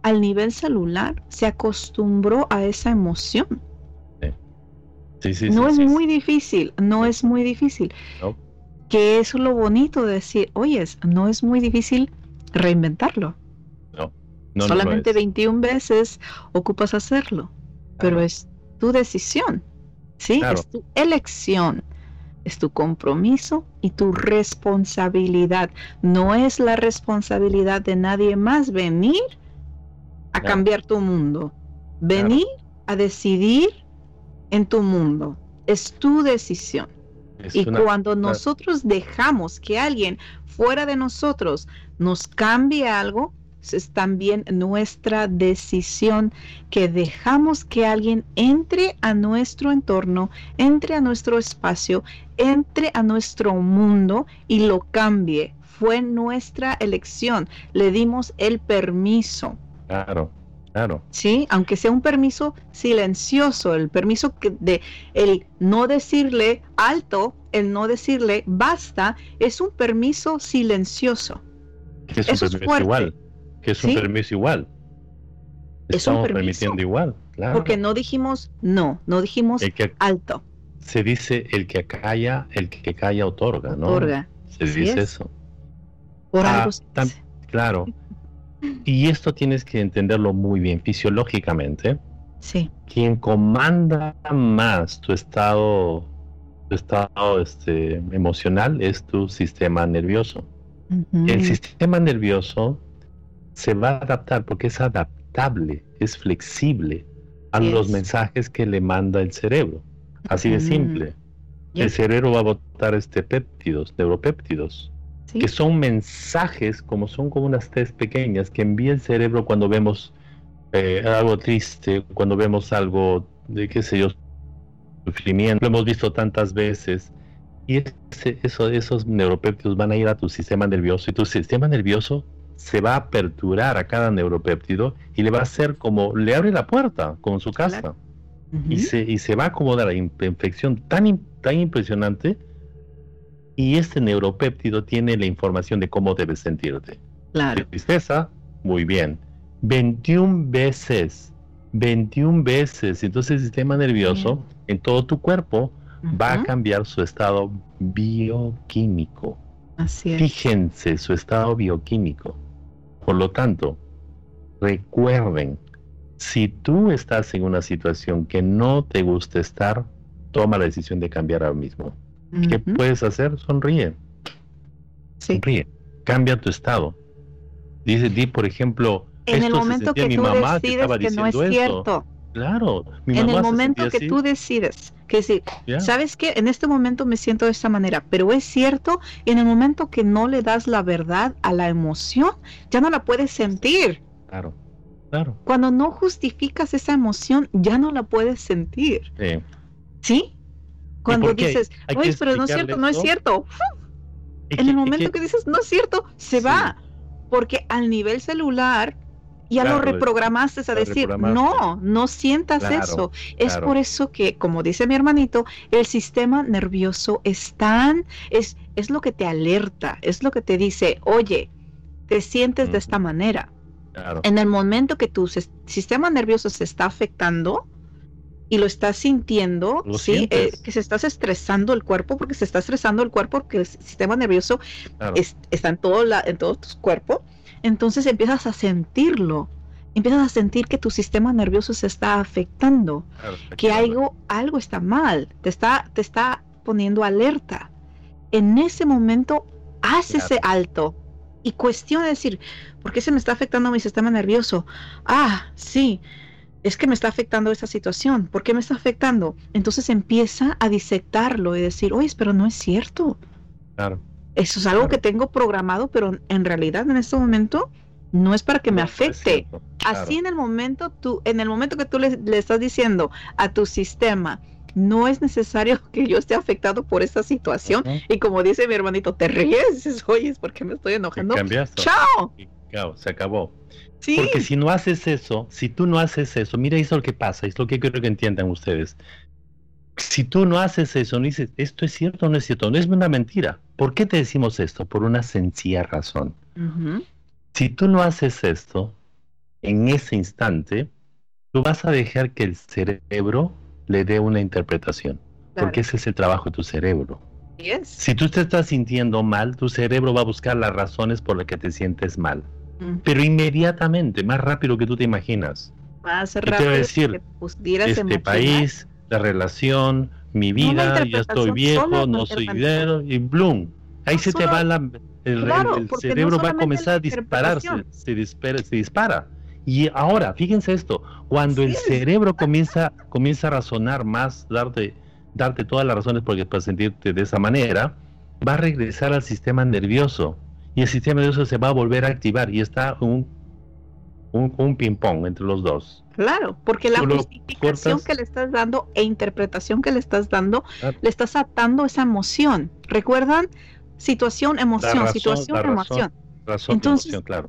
al nivel celular se acostumbró a esa emoción. Sí, sí, no sí, es muy difícil, no es muy difícil. No. Que es lo bonito de decir, oyes, no es muy difícil reinventarlo. No, no Solamente es. 21 veces ocupas hacerlo, pero es tu decisión, ¿sí? Claro. Es tu elección, es tu compromiso y tu responsabilidad. No es la responsabilidad de nadie más venir a Claro. cambiar tu mundo, venir a decidir en tu mundo. Es tu decisión. Es Y una- cuando nosotros dejamos que alguien fuera de nosotros nos cambie algo, es también nuestra decisión que dejamos que alguien entre a nuestro entorno, entre a nuestro espacio, entre a nuestro mundo y lo cambie. Fue nuestra elección. Le dimos el permiso. Claro, claro. ¿sí? Aunque sea un permiso silencioso, el permiso que de el no decirle alto, el no decirle basta, es un permiso silencioso. Que es un permiso igual. Que es un ¿Sí? permiso igual. Es un Estamos permiso. permitiendo igual, claro. Porque no dijimos no, no dijimos que alto, se dice el que calla, el que calla otorga, ¿no? otorga. Se Así dice es. eso. Por Ah, algo se tam- dice. Claro. Y esto tienes que entenderlo muy bien fisiológicamente. Sí. Quien comanda más tu estado, tu estado este, emocional es tu sistema nervioso. El sistema nervioso se va a adaptar porque es adaptable, es flexible a Yes. los mensajes que le manda el cerebro. Así de simple. El cerebro va a botar este péptidos, neuropéptidos, Sí. que son mensajes como son como unas test pequeñas que envía el cerebro cuando vemos eh, algo triste, cuando vemos algo de qué sé yo, sufrimiento, lo hemos visto tantas veces. Y ese- eso, esos neuropéptidos van a ir a tu sistema nervioso y tu sistema nervioso se va a aperturar a cada neuropéptido y le va a hacer como, le abre la puerta con su casa Claro. y, se, y se va a acomodar la in- infección tan, tan impresionante y este neuropéptido tiene la información de cómo debes sentirte. Claro. Tristeza, muy bien. 21 veces, 21 veces. Entonces el sistema nervioso en todo tu cuerpo va a cambiar su estado bioquímico. Así es. Fíjense su estado bioquímico. Por lo tanto, recuerden, si tú estás en una situación que no te gusta estar, toma la decisión de cambiar ahora mismo. ¿Qué puedes hacer? Sonríe, Sí. sonríe, cambia tu estado. Dice, di por ejemplo, En el esto momento que mi tú mamá que decides que no es cierto, Claro, mi en mamá el momento que así, tú decides, que decir, ya, ¿sabes qué? En este momento me siento de esta manera, pero es cierto, en el momento que no le das la verdad a la emoción, ya no la puedes sentir. Claro, claro. Cuando no justificas esa emoción, ya no la puedes sentir. sí. ¿Sí? Cuando dices, oye, pero no es cierto, no es cierto. En el momento que- dices, no es cierto, se Sí. va. Porque al nivel celular ya lo reprogramaste a lo decir, reprogramaste. no, no sientas Claro, eso. Es claro. por eso que, como dice mi hermanito, el sistema nervioso es tan, es, es lo que te alerta, es lo que te dice, oye, te sientes de esta manera. En el momento que tu sis- sistema nervioso se está afectando y lo estás sintiendo, Lo sí, Eh, que se estás estresando el cuerpo, porque se está estresando el cuerpo, porque el sistema nervioso claro. es- está en todo, la, en todo tu cuerpo, entonces empiezas a sentirlo, empiezas a sentir que tu sistema nervioso se está afectando, claro, que algo, algo está mal, te está, te está poniendo alerta. En ese momento, haz Claro. ese alto y cuestiona decir, ¿por qué se me está afectando mi sistema nervioso? Ah, sí, es que me está afectando esa situación. ¿Por qué me está afectando? Entonces empieza a disectarlo y decir, oye, pero no es cierto. Claro. Eso es algo Claro. que tengo programado, pero en realidad en este momento no es para que me No, afecte. claro. Así en el momento tú, en el momento que tú le, le estás diciendo a tu sistema, no es necesario que yo esté afectado por esta situación. Y como dice mi hermanito, te ríes, dices, oye, ¿por qué me estoy enojando? Chao. Chao, se acabó. ¿Sí? Porque si no haces eso, si tú no haces eso, mira eso es lo que pasa, es lo que quiero que entiendan ustedes. Si tú no haces eso, no dices, esto es cierto o no es cierto, no es una mentira. ¿Por qué te decimos esto? Por una sencilla razón. Si tú no haces esto, en ese instante, tú vas a dejar que el cerebro le dé una interpretación, porque ese es el trabajo de tu cerebro. Si tú te estás sintiendo mal, tu cerebro va a buscar las razones por las que te sientes mal, pero inmediatamente, más rápido que tú te imaginas. Más rápido decir, este país, la relación, mi vida, ya estoy viejo, no soy dinero, y bloom. Ahí se te va la, el, cerebro va a comenzar a dispararse, se dispara, se dispara. Y ahora, fíjense esto, cuando el cerebro comienza, comienza a razonar más, darte, darte todas las razones porque para sentirte de esa manera, va a regresar al sistema nervioso y el sistema nervioso se va a volver a activar y está un, un, ping-pong entre los dos. Claro, porque la justificación que le estás dando e interpretación que le estás dando, ah. le estás atando esa emoción. ¿Recuerdan? Situación, emoción, situación, emoción. Entonces, claro.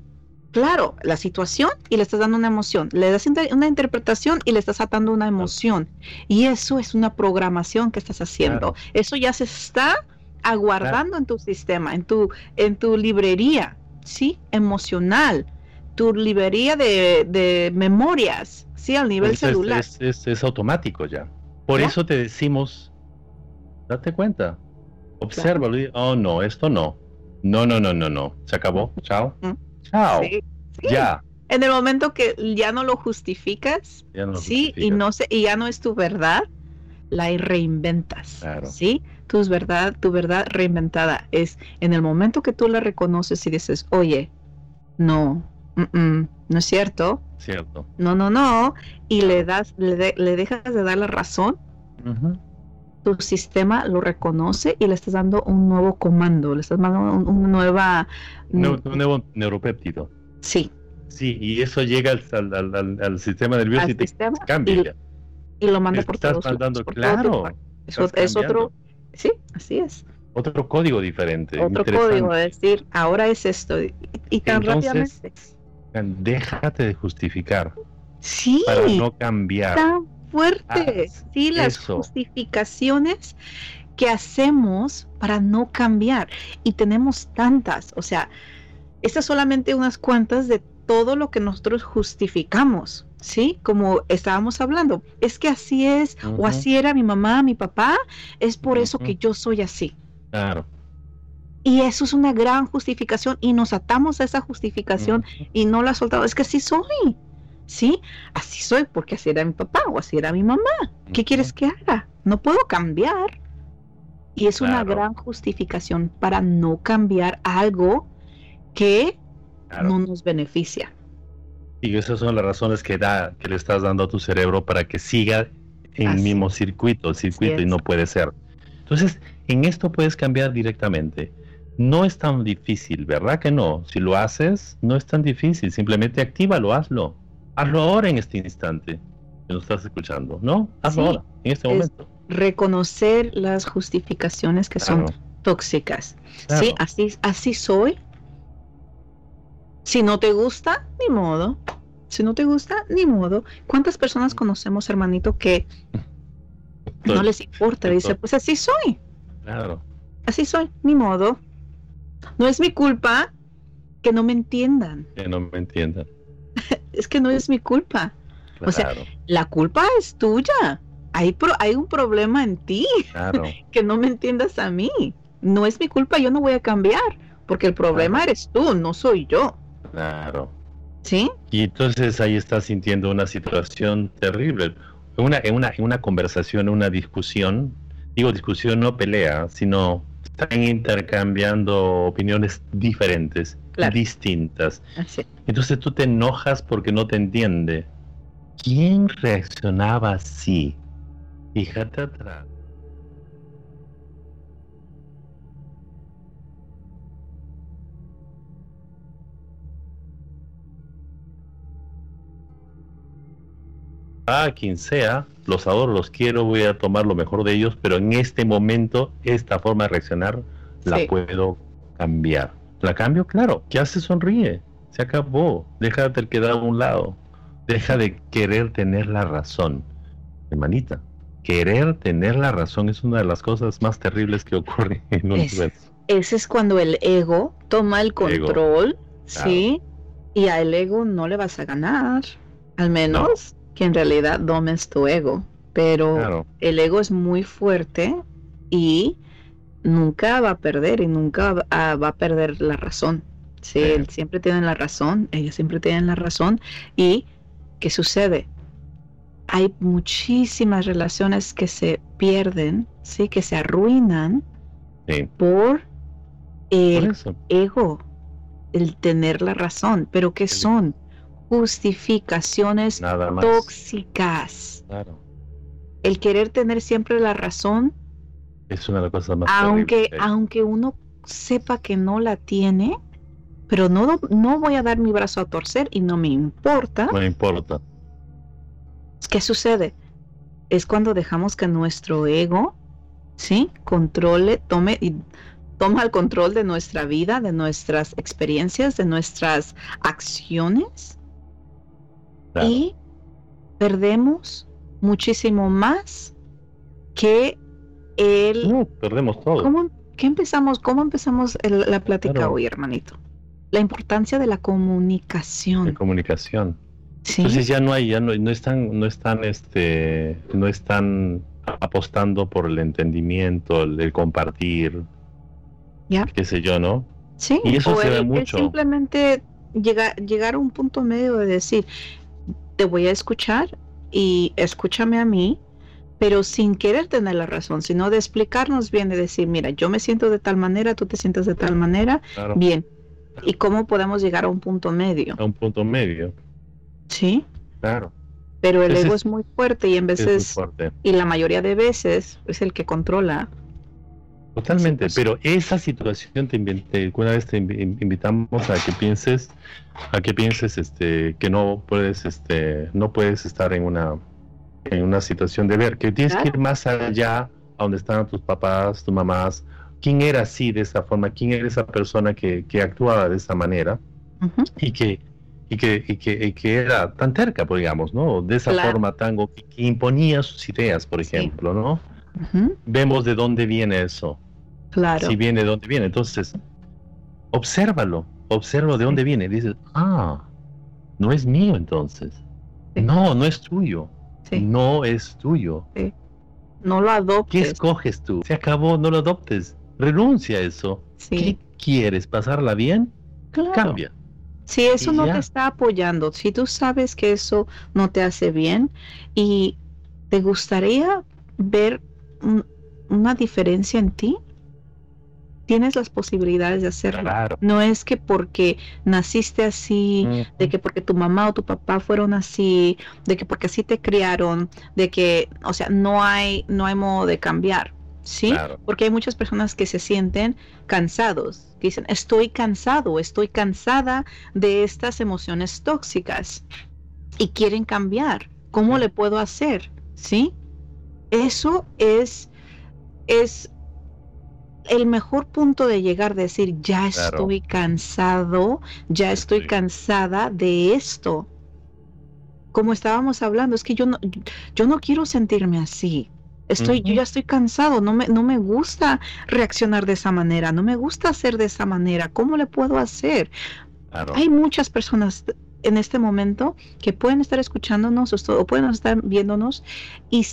Claro, la situación y le estás dando una emoción. Le das una interpretación y le estás atando una emoción. Y eso es una programación que estás haciendo. Eso ya se está aguardando en tu sistema, en tu, en tu librería, ¿sí? Emocional. Tu librería de, memorias, ¿sí? Al nivel celular. Es, automático ya. Por eso te decimos, date cuenta, observa, oh no, esto no. No, no, no, no, no. Se acabó. Chao. Chao. Ya. En el momento que ya no lo justificas, sí, y no sé, y ya no es tu verdad, la reinventas. Sí, tu verdad, tu verdad reinventada es en el momento que tú la reconoces y dices, oye, no, no es cierto. Cierto. No, no, no. Y le das, le, dejas de dar la razón. Tu sistema lo reconoce y le estás dando un nuevo comando, le estás dando una nueva un nuevo neuropéptido. Sí. Sí, y eso llega al, al, sistema nervioso y te cambia. Y, lo manda por todos mandando, claro. es otro, sí, así es. Otro código diferente. Otro código, es decir, ahora es esto. Y, tan rápidamente. Déjate de justificar. Sí. Para no cambiar. Tan fuerte. sí, las justificaciones que hacemos para no cambiar. Y tenemos tantas, o sea, estas solamente unas cuantas de todo lo que nosotros justificamos, ¿sí? Como estábamos hablando, es que así es, o así era mi mamá, mi papá, es por eso que yo soy así. Claro. Y eso es una gran justificación y nos atamos a esa justificación y no la soltamos. Es que así soy, ¿sí? Así soy porque así era mi papá o así era mi mamá. ¿Qué quieres que haga? No puedo cambiar. Y es una gran justificación para no cambiar algo que no nos beneficia. Y esas son las razones que da, que le estás dando a tu cerebro para que siga en el mismo circuito, el circuito, y no puede ser. Entonces, en esto puedes cambiar directamente. No es tan difícil, ¿verdad que no? Si lo haces, no es tan difícil. Simplemente actívalo, hazlo. Hazlo ahora en este instante. Que lo estás escuchando, ¿no? Hazlo ahora, en este momento reconocer las justificaciones que son tóxicas. Sí, así, así soy. Si no te gusta, ni modo. Si no te gusta, ni modo. ¿Cuántas personas conocemos, hermanito, que no les importa? Dice, pues así soy. Claro. Así soy, ni modo. No es mi culpa que no me entiendan. Que no me entiendan. es que no es mi culpa. O sea, la culpa es tuya hay, hay un problema en ti, que no me entiendas a mí. No es mi culpa, yo no voy a cambiar, porque el problema eres tú, no soy yo. Claro. ¿Sí? Y entonces ahí estás sintiendo una situación terrible. Una, en, una, en una conversación, una discusión, digo discusión no pelea, sino están intercambiando opiniones diferentes, distintas. Entonces tú te enojas porque no te entiende. ¿Quién reaccionaba así? Fíjate atrás. A quien sea, los adoro, los quiero, voy a tomar lo mejor de ellos, pero en este momento esta forma de reaccionar la puedo cambiar. ¿La cambio? Claro, ya se sonríe, se acabó, deja de quedar a un lado, deja de querer tener la razón. Hermanita, querer tener la razón es una de las cosas más terribles que ocurre en un universo. Ese es cuando el ego toma el control, ¿sí? Y al ego no le vas a ganar, al menos que en realidad domes tu ego. Pero el ego es muy fuerte y nunca va a perder y nunca va a, perder la razón. Sí, él siempre tiene la razón, ellos siempre tienen la razón. ¿Y qué sucede? Hay muchísimas relaciones que se pierden, sí, que se arruinan por el ego, el tener la razón. ¿Pero qué son? Justificaciones tóxicas. El querer tener siempre la razón es una de las cosas más aunque aunque uno sepa que no la tiene pero no no voy a dar mi brazo a torcer y no me importa. No me importa. Qué sucede es cuando dejamos que nuestro ego sí controle tome y toma el control de nuestra vida de nuestras experiencias de nuestras acciones y perdemos muchísimo más que el... perdemos todo. ¿cómo, ¿Qué empezamos? ¿Cómo empezamos la plática hoy, hermanito? La importancia de la comunicación. La comunicación. Entonces ya no hay, ya no, no están, no están, este, no están apostando por el entendimiento, el, compartir, ¿Ya? qué sé yo, ¿no? Sí. Y eso se ve mucho. simplemente llegar, llegar a un punto medio de decir, te voy a escuchar y escúchame a mí pero sin querer tener la razón, sino de explicarnos bien, de decir, mira, yo me siento de tal manera, tú te sientes de tal manera, bien. ¿Y cómo podemos llegar a un punto medio? A un punto medio. Sí. Claro. Pero el ego es, muy fuerte y en veces, y la mayoría de veces es el que controla. Totalmente, pero esa situación te, te, una vez te invitamos a que pienses, a que pienses, este, que no puedes, este, no puedes estar en una en una situación de ver, que tienes que ir más allá a donde están tus papás, tus mamás, quién era así de esa forma, quién era esa persona que, que actuaba de esa manera y, que, y, que, y, que, que, era tan terca, pues, digamos, ¿no? De esa forma tan que, imponía sus ideas, por ejemplo, ¿no? Vemos de dónde viene eso. Claro. Si viene de dónde viene. Entonces, obsérvalo, observa de dónde viene. Dices, ah, no es mío entonces. No, no es tuyo no es tuyo. No lo adoptes. ¿Qué escoges tú? Se acabó, no lo adoptes. Renuncia a eso. ¿Qué quieres? ¿Pasarla bien? Cambia. Si eso no te está apoyando, si tú sabes que eso no te hace bien y te gustaría ver una diferencia en ti, tienes las posibilidades de hacerlo. No es que porque naciste así, de que porque tu mamá o tu papá fueron así, de que porque así te criaron, de que, o sea, no hay, no hay modo de cambiar. ¿Sí? Porque hay muchas personas que se sienten cansados, que dicen, estoy cansado, estoy cansada de estas emociones tóxicas y quieren cambiar. ¿Cómo le puedo hacer? ¿Sí? Eso es, es el mejor punto de llegar, de decir, ya estoy cansado, ya estoy cansada de esto. Como estábamos hablando, es que yo no, yo no quiero sentirme así. Estoy, yo ya estoy cansado, no me, no me gusta reaccionar de esa manera, no me gusta hacer de esa manera. ¿Cómo le puedo hacer? Hay muchas personas en este momento que pueden estar escuchándonos o, pueden estar viéndonos y,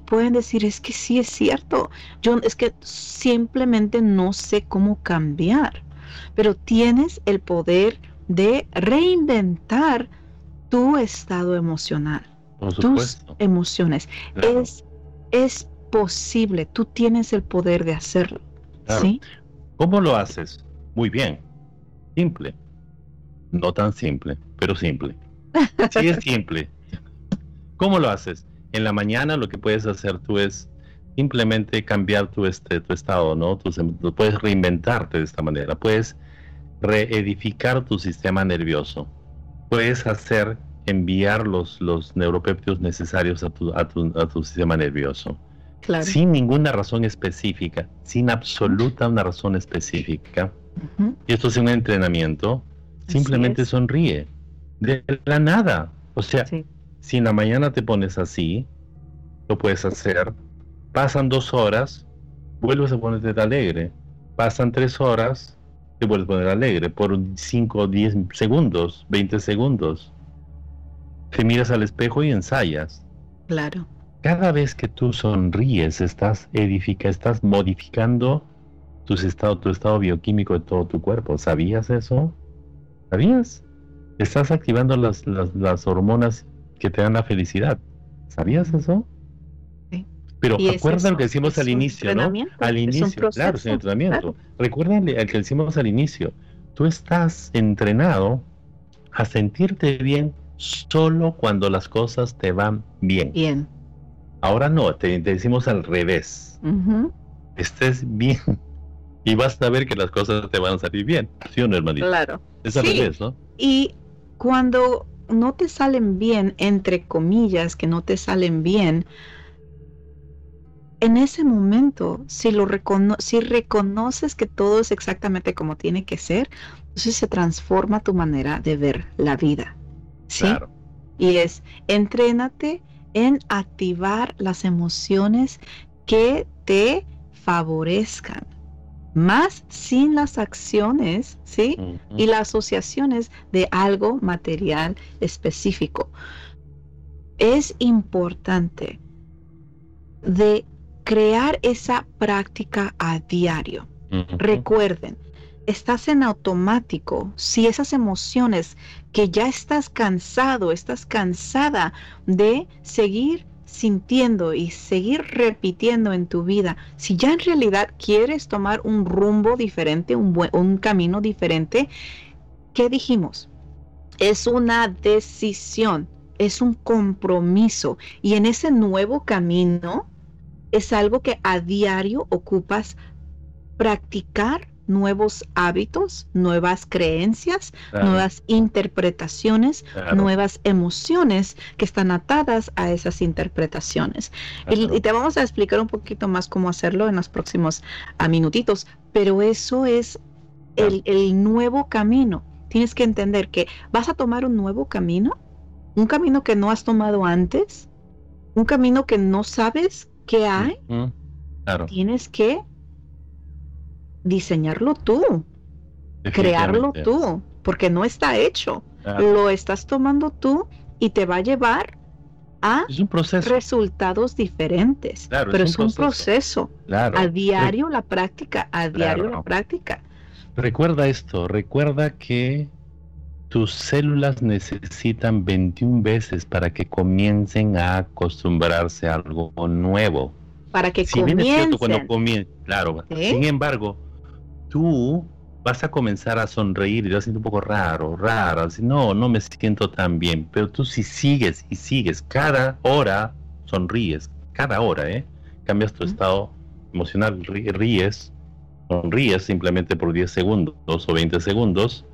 pueden decir, es que sí es cierto, yo es que simplemente no sé cómo cambiar, pero tienes el poder de reinventar tu estado emocional, tus emociones. Es, es posible, tú tienes el poder de hacerlo. ¿sí? ¿Cómo lo haces? Muy bien, simple no tan simple, pero simple. Sí es simple. ¿Cómo lo haces? En la mañana lo que puedes hacer tú es simplemente cambiar tu, este, tu estado, ¿no? Tú, puedes reinventarte de esta manera, puedes reedificar tu sistema nervioso, puedes hacer enviar los, los neuropéptidos necesarios a tu, a tu, a tu sistema nervioso. Claro. Sin ninguna razón específica, sin absoluta una razón específica. Y esto es un entrenamiento. Simplemente sonríe. De la nada. O sea, Sí. si en la mañana te pones así, lo puedes hacer. Pasan dos horas, vuelves a ponerte alegre. Pasan tres horas, te vuelves a poner alegre por 5 o 10 segundos, 20 segundos. Te miras al espejo y ensayas. Claro. Cada vez que tú sonríes, estás edifica, estás modificando tus estado, tu estado bioquímico de todo tu cuerpo. ¿Sabías eso? ¿Sabías? Estás activando las, las, las hormonas que te dan la felicidad. ¿Sabías eso? Sí. Pero es eso, lo que decimos al inicio, ¿no? Al es inicio, claro, es un entrenamiento. claro. Recuerda el que decimos al inicio. Tú estás entrenado a sentirte bien solo cuando las cosas te van bien. Bien. Ahora no, te, te decimos al revés. Ujú. Estés bien y vas a ver que las cosas te van a salir bien. ¿Sí o no, hermanito? Claro. Es al Sí. revés, ¿no? Y cuando no te salen bien, entre comillas, que no te salen bien, en ese momento, si, lo recono si reconoces que todo es exactamente como tiene que ser, entonces se transforma tu manera de ver la vida. ¿Sí? Claro. Y es, entrénate en activar las emociones que te favorezcan, más sin las acciones, ¿sí? Y las asociaciones de algo material específico. Es importante de crear esa práctica a diario. Recuerden, estás en automático si esas emociones que ya estás cansado, estás cansada de seguir sintiendo y seguir repitiendo en tu vida, si ya en realidad quieres tomar un rumbo diferente, un, un camino diferente, ¿qué dijimos? Es una decisión, es un compromiso y en ese nuevo camino es algo que a diario ocupas practicar nuevos hábitos, nuevas creencias, Claro, nuevas interpretaciones, claro, nuevas emociones que están atadas a esas interpretaciones. Y, claro. y te vamos a explicar un poquito más cómo hacerlo en los próximos ah, minutitos, pero eso es el, el nuevo camino. Tienes que entender que vas a tomar un nuevo camino, un camino que no has tomado antes, un camino que no sabes qué hay. Claro. Tienes que diseñarlo tú, crearlo tú, porque no está hecho. Claro. Lo estás tomando tú y te va a llevar a Es un proceso. resultados diferentes. Claro, pero es es un proceso. proceso. Claro. A diario la práctica, a diario la práctica. Recuerda esto, recuerda que tus células necesitan 21 veces para que comiencen a acostumbrarse a algo nuevo. Para que Si bien es cierto cuando comiencen. comien- claro, sin embargo, tú vas a comenzar a sonreír y te vas a sentir un poco raro, raro, así, no, no me siento tan bien, pero tú si sigues y sigues, cada hora sonríes, cada hora, ¿eh? Cambias tu estado emocional, rí- ríes, sonríes simplemente por 10 segundos o 20 segundos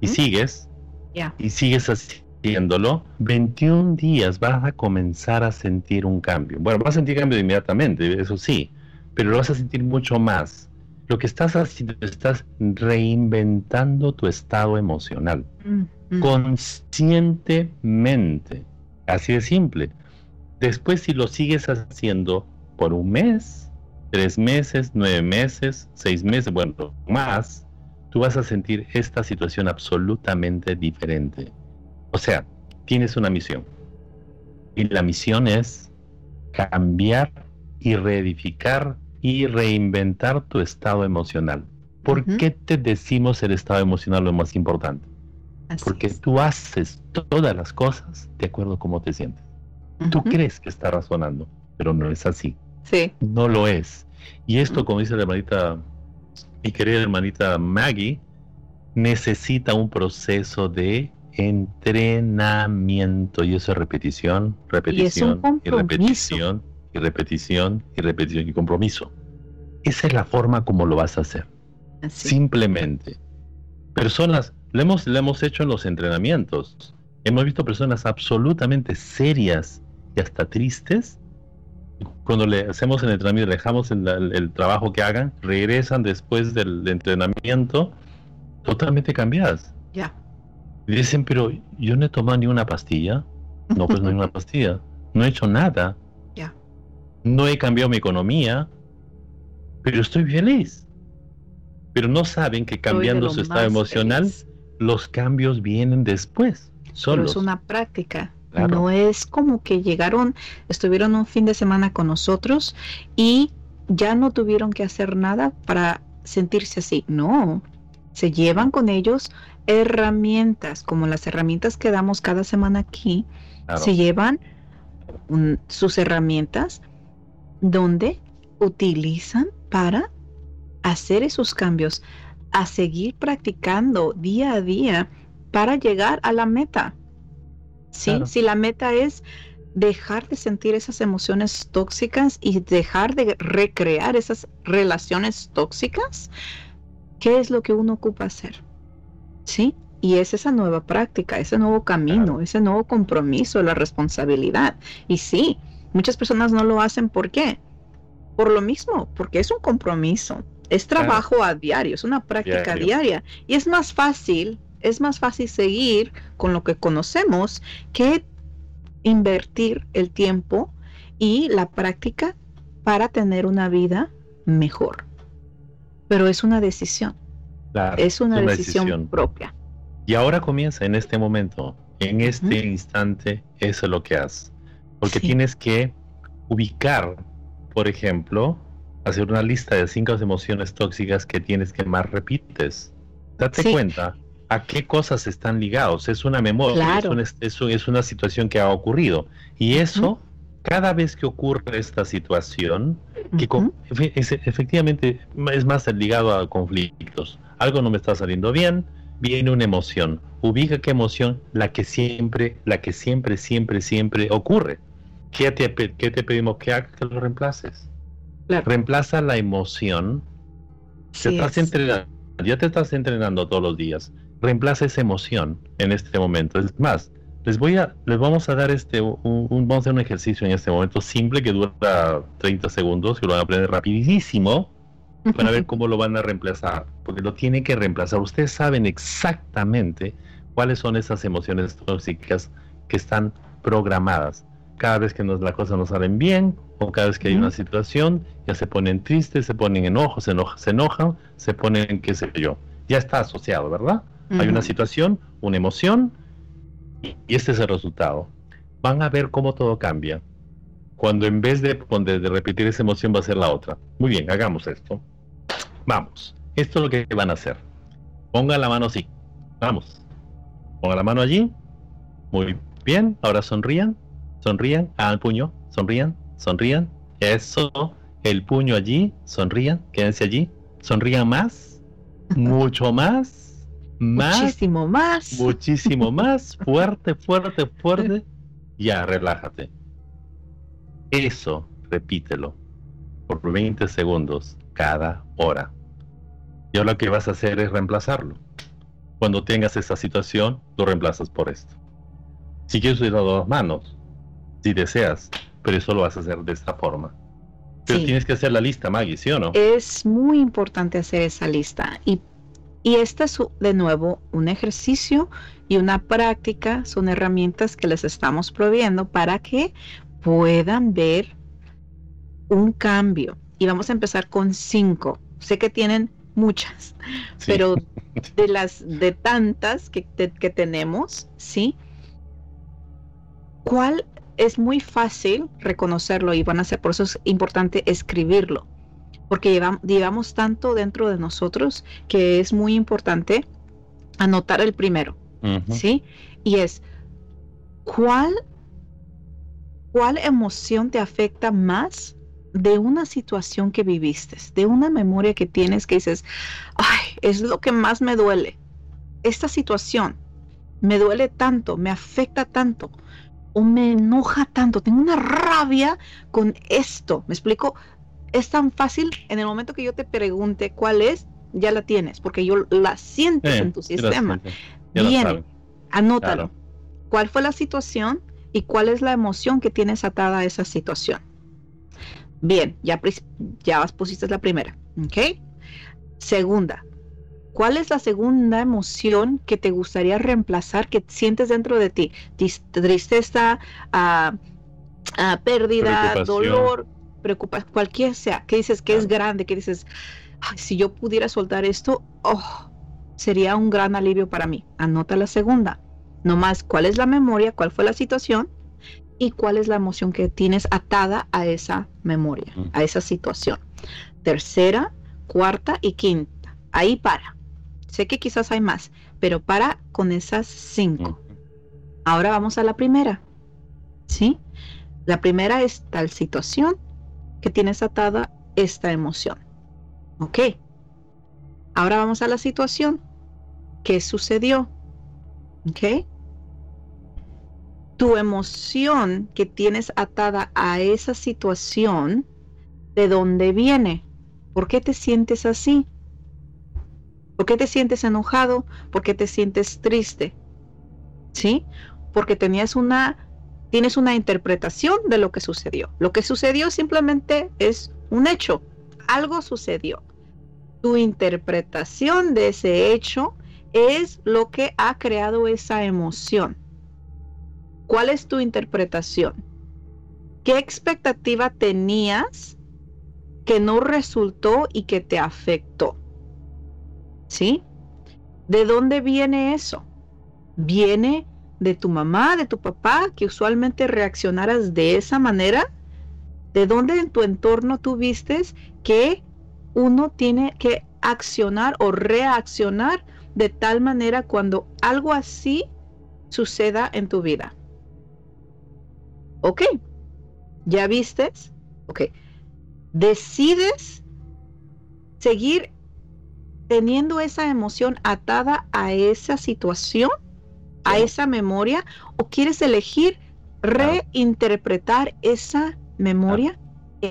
y sigues y sigues haciéndolo, 21 días vas a comenzar a sentir un cambio. Bueno, vas a sentir cambio inmediatamente, eso sí, pero lo vas a sentir mucho más. Lo que estás haciendo, estás reinventando tu estado emocional Mm, mm. conscientemente. Así de simple. Después, si lo sigues haciendo por un mes, tres meses, nueve meses, seis meses, bueno, más, tú vas a sentir esta situación absolutamente diferente. O sea, tienes una misión. Y la misión es cambiar y reedificar y reinventar tu estado emocional. ¿Por Ujú. qué te decimos el estado emocional lo más importante? Así Porque es. tú haces todas las cosas de acuerdo a cómo te sientes. Tú Ujú. crees que está razonando, pero no es así. Sí. No lo es. Y esto, como dice la hermanita, mi querida hermanita Maggie, necesita un proceso de entrenamiento. Y eso es repetición, repetición, y, compromiso. repetición, y repetición, y repetición, y compromiso. Esa es la forma como lo vas a hacer. Así. Simplemente. Personas, lo hemos, lo hemos hecho en los entrenamientos. Hemos visto personas absolutamente serias y hasta tristes. Cuando le hacemos el entrenamiento, dejamos el, trabajo que hagan, regresan después del entrenamiento totalmente cambiadas. Ya. Dicen, pero yo no he tomado ni una pastilla. No, pues no hay una pastilla. No he hecho nada. No he cambiado mi economía. Pero estoy feliz. Pero no saben que cambiando su estado emocional, los cambios vienen después. Solo es una práctica. No es como que llegaron, estuvieron un fin de semana con nosotros y ya no tuvieron que hacer nada para sentirse así. No, se llevan con ellos herramientas, como las herramientas que damos cada semana aquí, se llevan sus herramientas donde utilizan para hacer esos cambios, a seguir practicando día a día para llegar a la meta. ¿Sí? Si la meta es dejar de sentir esas emociones tóxicas y dejar de recrear esas relaciones tóxicas, ¿qué es lo que uno ocupa hacer? ¿Sí? Y es esa nueva práctica, ese nuevo camino, ese nuevo compromiso, la responsabilidad. Y sí, muchas personas no lo hacen. ¿Por qué? Por lo mismo, porque es un compromiso, es trabajo a diario, es una práctica diaria. Y es más fácil, es más fácil seguir con lo que conocemos que invertir el tiempo y la práctica para tener una vida mejor. Pero es una decisión. es una, decisión, propia. Y ahora comienza en este momento, en este instante, eso es lo que haces. Porque tienes que ubicar, por ejemplo, hacer una lista de cinco emociones tóxicas que tienes que más repites. Date cuenta a qué cosas están ligados. Es una memoria, es, una situación que ha ocurrido. Y eso, cada vez que ocurre esta situación, que efectivamente es más ligado a conflictos. Algo no me está saliendo bien, viene una emoción. Ubica qué emoción, la que siempre, la que siempre, siempre, siempre ocurre. ¿Qué te, qué te pedimos que hagas? Que lo reemplaces. Reemplaza la emoción. estás entrenando, ya te estás entrenando todos los días. Reemplaza esa emoción en este momento. Es más, les voy a, les vamos a dar este, un, vamos a hacer un ejercicio en este momento simple que dura 30 segundos, que lo van a aprender rapidísimo para ver cómo lo van a reemplazar, porque lo tienen que reemplazar. Ustedes saben exactamente cuáles son esas emociones tóxicas que están programadas. Cada vez que nos, la cosa no salen bien, o cada vez que hay una situación, ya se ponen tristes, se ponen enojos, se, enojan, se enojan, se ponen qué sé yo. Ya está asociado, ¿verdad? Hay una situación, una emoción, y este es el resultado. Van a ver cómo todo cambia. Cuando en vez de, de repetir esa emoción va a ser la otra. Muy bien, hagamos esto. Vamos. Esto es lo que van a hacer. Pongan la mano así. Vamos. Pongan la mano allí. Muy bien. Ahora sonrían. Sonrían. Hagan el puño. Sonrían. Sonrían. Eso. El puño allí. Sonrían. Quédense allí. Sonrían más. Mucho más. Más. Muchísimo más. Muchísimo más. Fuerte, fuerte, fuerte. Ya, relájate. Eso, repítelo. Por 20 segundos cada hora. Y ahora lo que vas a hacer es reemplazarlo. Cuando tengas esa situación, lo reemplazas por esto. Si quieres usar dos manos, si deseas, pero eso lo vas a hacer de esta forma. Pero tienes que hacer la lista, Maggie, ¿sí o no? Es muy importante hacer esa lista. Y, y este es, de nuevo, un ejercicio y una práctica. Son herramientas que les estamos proviendo para que puedan ver un cambio y vamos a empezar con cinco. Sé que tienen muchas, pero de las de tantas que, que tenemos, ¿sí? ¿Cuál es muy fácil reconocerlo y van a ser, por eso es importante escribirlo, porque llevamos, llevamos tanto dentro de nosotros que es muy importante anotar el primero, ¿sí? Y es, ¿cuál, ¿cuál emoción te afecta más de una situación que viviste, de una memoria que tienes que dices, ay, es lo que más me duele. Esta situación me duele tanto, me afecta tanto, o me enoja tanto, tengo una rabia con esto. ¿Me explico? Es tan fácil en el momento que yo te pregunte cuál es, ya la tienes, porque yo la sientes en tu sistema. Viene, anótalo. cuál fue la situación y cuál es la emoción que tienes atada a esa situación. Bien, ya, ya pusiste la primera, ¿ok? Segunda, ¿cuál es la segunda emoción que te gustaría reemplazar, que sientes dentro de ti? Tristeza, uh, pérdida, dolor, preocupación, cualquier sea, que dices que es grande, que dices, si yo pudiera soltar esto, oh, sería un gran alivio para mí. Anota la segunda. Nomás cuál es la memoria, cuál fue la situación y cuál es la emoción que tienes atada a esa memoria, a esa situación. Tercera, cuarta y quinta. Ahí para. Sé que quizás hay más, pero para con esas cinco. Ahora vamos a la primera. ¿Sí? La primera es tal situación que tienes atada esta emoción. ¿Ok? Ahora vamos a la situación. ¿Qué sucedió? ¿Ok? Tu emoción que tienes atada a esa situación, ¿de dónde viene? ¿Por qué te sientes así? ¿Por qué te sientes enojado? ¿Por qué te sientes triste? ¿Sí? Porque tenías una tienes una interpretación de lo que sucedió. Lo que sucedió simplemente es un hecho. Algo sucedió. Tu interpretación de ese hecho es lo que ha creado esa emoción. ¿Cuál es tu interpretación? ¿Qué expectativa tenías que no resultó y que te afectó? ¿Sí? ¿De dónde viene eso? Viene de tu mamá, de tu papá, que usualmente reaccionaras de esa manera? ¿De dónde en tu entorno tú vistes que uno tiene que accionar o reaccionar de tal manera cuando algo así suceda en tu vida? Ok, ¿ya vistes? Ok, decides seguir teniendo esa emoción atada a esa situación a esa memoria o quieres elegir reinterpretar esa memoria,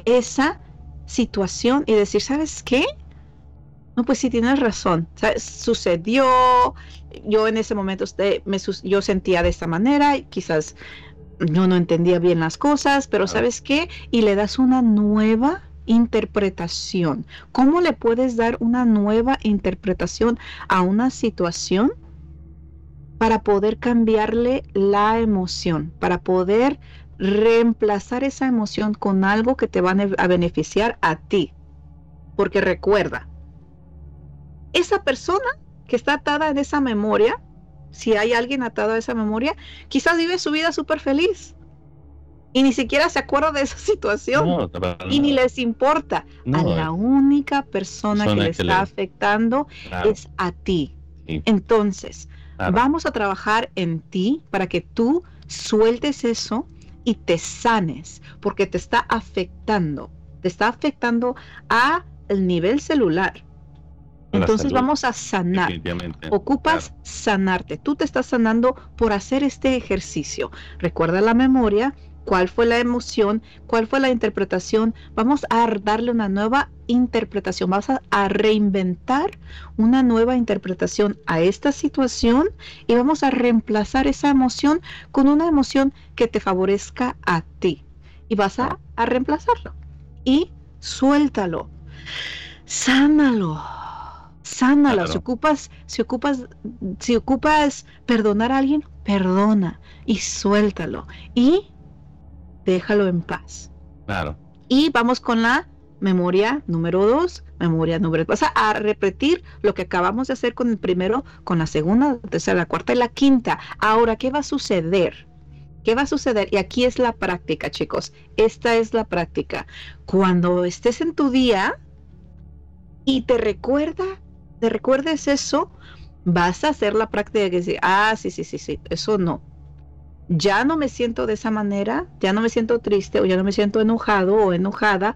esa situación y decir, ¿sabes qué? No, pues sí tienes razón. Sucedió, yo en ese momento me, yo sentía de esta manera, y quizás yo no entendía bien las cosas, pero ¿sabes qué? Y le das una nueva interpretación. ¿Cómo le puedes dar una nueva interpretación a una situación? para poder cambiarle la emoción, para poder reemplazar esa emoción con algo que te va a beneficiar a ti. Porque recuerda, esa persona que está atada en esa memoria, si hay alguien atado a esa memoria, quizás vive su vida súper feliz. Y ni siquiera se acuerda de esa situación. y ni les importa. a la única persona que le está afectando es a ti. Entonces, Vamos a trabajar en ti para que tú sueltes eso y te sanes, porque te está afectando, te está afectando a el nivel celular. Entonces vamos a sanar. Ocupas sanarte. Tú te estás sanando por hacer este ejercicio. Recuerda la memoria, cuál fue la emoción, cuál fue la interpretación. Vamos a darle una nueva interpretación, vamos a, reinventar una nueva interpretación a esta situación y vamos a reemplazar esa emoción con una emoción que te favorezca a ti. Y vas a, a reemplazarlo. Y suéltalo. Sánalo. Sánalo. Si ocupas, si ocupas, si ocupas perdonar a alguien, perdona y suéltalo. Y déjalo en paz. Claro. Y vamos con la memoria número dos, memoria número Vas a, repetir lo que acabamos de hacer con el primero, con la segunda, la tercera, la cuarta y la quinta. Ahora, ¿qué va a suceder? ¿Qué va a suceder? Y aquí es la práctica, chicos. Esta es la práctica. Cuando estés en tu día y te recuerda, te recuerdes eso, vas a hacer la práctica de decir, ah, sí, sí, sí, sí, eso no ya no me siento de esa manera, ya no me siento triste o ya no me siento enojado o enojada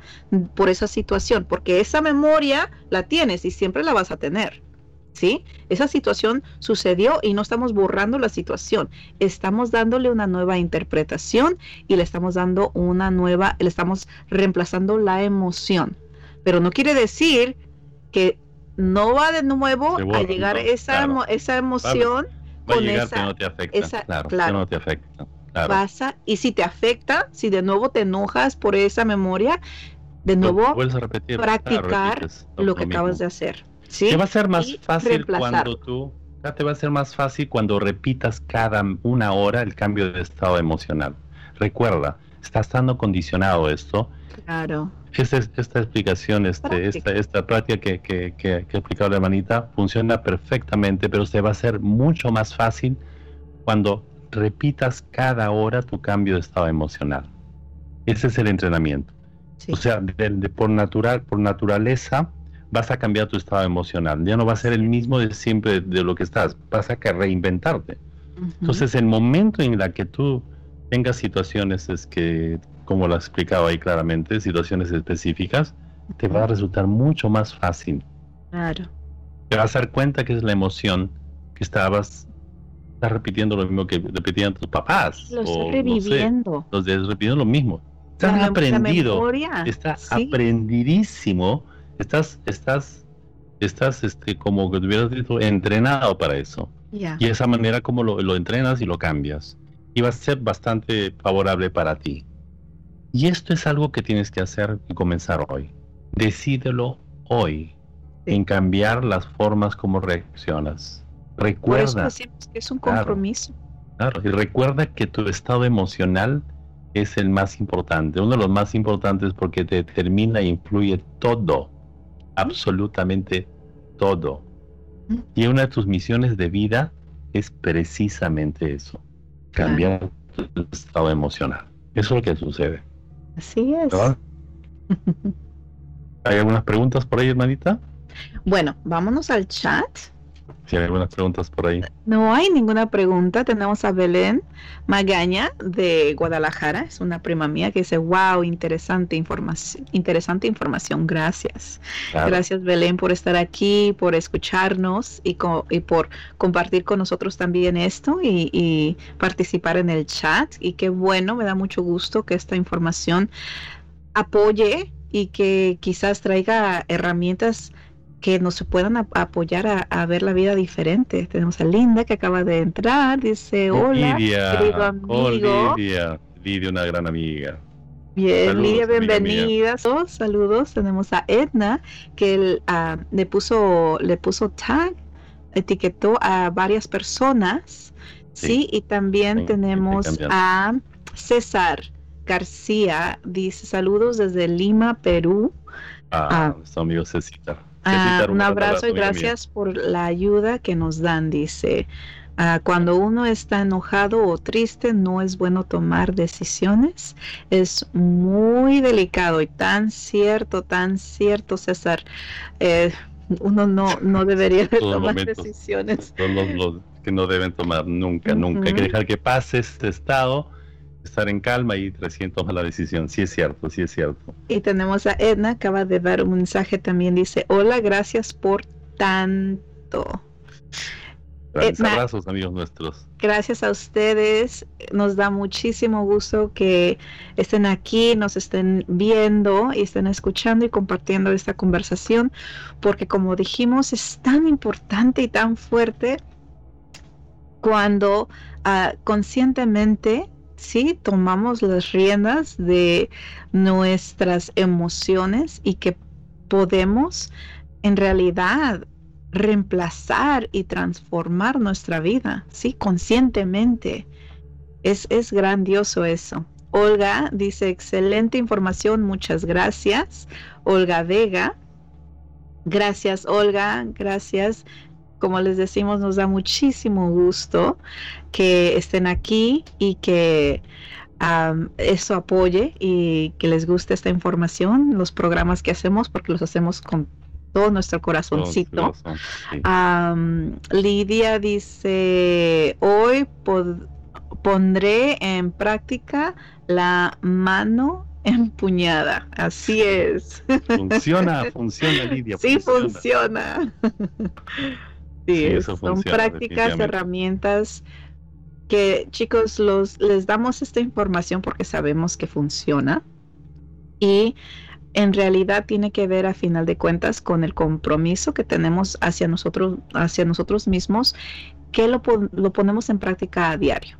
por esa situación, porque esa memoria la tienes y siempre la vas a tener. ¿Sí? Esa situación sucedió y no estamos borrando la situación, estamos dándole una nueva interpretación y le estamos dando una nueva, le estamos reemplazando la emoción. Pero no quiere decir que no va de nuevo a llegar esa, esa emoción Va a llegar, pero no te afecta. claro, no te afecta. Pasa, y si te afecta, si de nuevo te enojas por esa memoria, de nuevo practicar lo, que acabas de hacer. ¿sí? Te va a ser más fácil cuando tú, te va a ser más fácil cuando repitas cada una hora el cambio de estado emocional. Recuerda, está estando condicionado esto. Claro. Esta, esta explicación, este, esta, esta práctica que, que, que, ha explicado la hermanita funciona perfectamente, pero se va a hacer mucho más fácil cuando repitas cada hora tu cambio de estado emocional. Ese es el entrenamiento. O sea, de, por natural, por naturaleza, vas a cambiar tu estado emocional. Ya no va a ser el mismo de siempre de lo que estás. Vas a que reinventarte. Entonces, el momento en la que tú tengas situaciones es que, como lo has explicado ahí claramente, situaciones específicas, te va a resultar mucho más fácil. Claro. Te vas a dar cuenta que es la emoción que estabas estás repitiendo lo mismo que repetían tus papás. Lo estás reviviendo. los repitiendo lo mismo. Estás aprendido. Estás aprendidísimo. Estás, estás, estás este, como que hubieras dicho, entrenado para eso. Y esa manera como lo, lo, entrenas y lo cambias. Y va a ser bastante favorable para ti. Y esto es algo que tienes que hacer y comenzar hoy. Decídelo hoy en cambiar las formas como reaccionas. Recuerda. que es un compromiso. claro, y recuerda que tu estado emocional es el más importante, uno de los más importantes porque determina e influye todo, absolutamente todo. Y una de tus misiones de vida es precisamente eso, cambiar tu estado emocional. Eso es lo que sucede. Así es. ¿Hay algunas preguntas por ahí, hermanita? Bueno, vámonos al chat. Si hay algunas preguntas por ahí. No hay ninguna pregunta. Tenemos a Belén Magaña de Guadalajara. Es una prima mía que dice, wow, interesante información. Interesante información. Gracias. Gracias Belén por estar aquí, por escucharnos y, y por compartir con nosotros también esto y, y participar en el chat. Y qué bueno, me da mucho gusto que esta información apoye y que quizás traiga herramientas que nos puedan apoyar a, ver la vida diferente. Tenemos a Linda que acaba de entrar, dice hola, querido amigo. Lidia, Lidia, una gran amiga. Bien, Lidia, bienvenida. saludos. Tenemos a Edna que ah, le puso le puso tag, etiquetó a varias personas. Sí, y también tenemos a César García, dice saludos desde Lima, Perú. Ah, ah nuestro amigo César. Ah, un abrazo y gracias por la ayuda que nos dan, dice. Ah, cuando uno está enojado o triste, no es bueno tomar decisiones. Es muy delicado y tan cierto, tan cierto, César. Eh, uno no, no debería tomar decisiones. Son los, que no deben tomar nunca, nunca. Hay que dejar que pase este estado estar en calma y recién toma la decisión. Sí es cierto, sí es cierto. Y tenemos a Edna, acaba de dar un mensaje también, dice, hola, gracias por tanto. Grandes abrazos, amigos nuestros. Gracias a ustedes. Nos da muchísimo gusto que estén aquí, nos estén viendo y estén escuchando y compartiendo esta conversación, porque como dijimos, es tan importante y tan fuerte cuando uh, conscientemente sí tomamos las riendas de nuestras emociones y que podemos en realidad reemplazar y transformar nuestra vida, sí, conscientemente. Es, es grandioso eso. Olga dice, excelente información, muchas gracias. Olga Vega, gracias Olga, gracias como les decimos, nos da muchísimo gusto que estén aquí y que eso apoye y que les guste esta información, los programas que hacemos, porque los hacemos con todo nuestro corazoncito. Lidia dice, hoy pondré en práctica la mano empuñada. Así es. Funciona, funciona, Lidia. Sí, funciona. Sí, son prácticas, herramientas que chicos los les damos esta información porque sabemos que funciona y en realidad tiene que ver a final de cuentas con el compromiso que tenemos hacia nosotros hacia nosotros mismos que lo, lo ponemos en práctica a diario,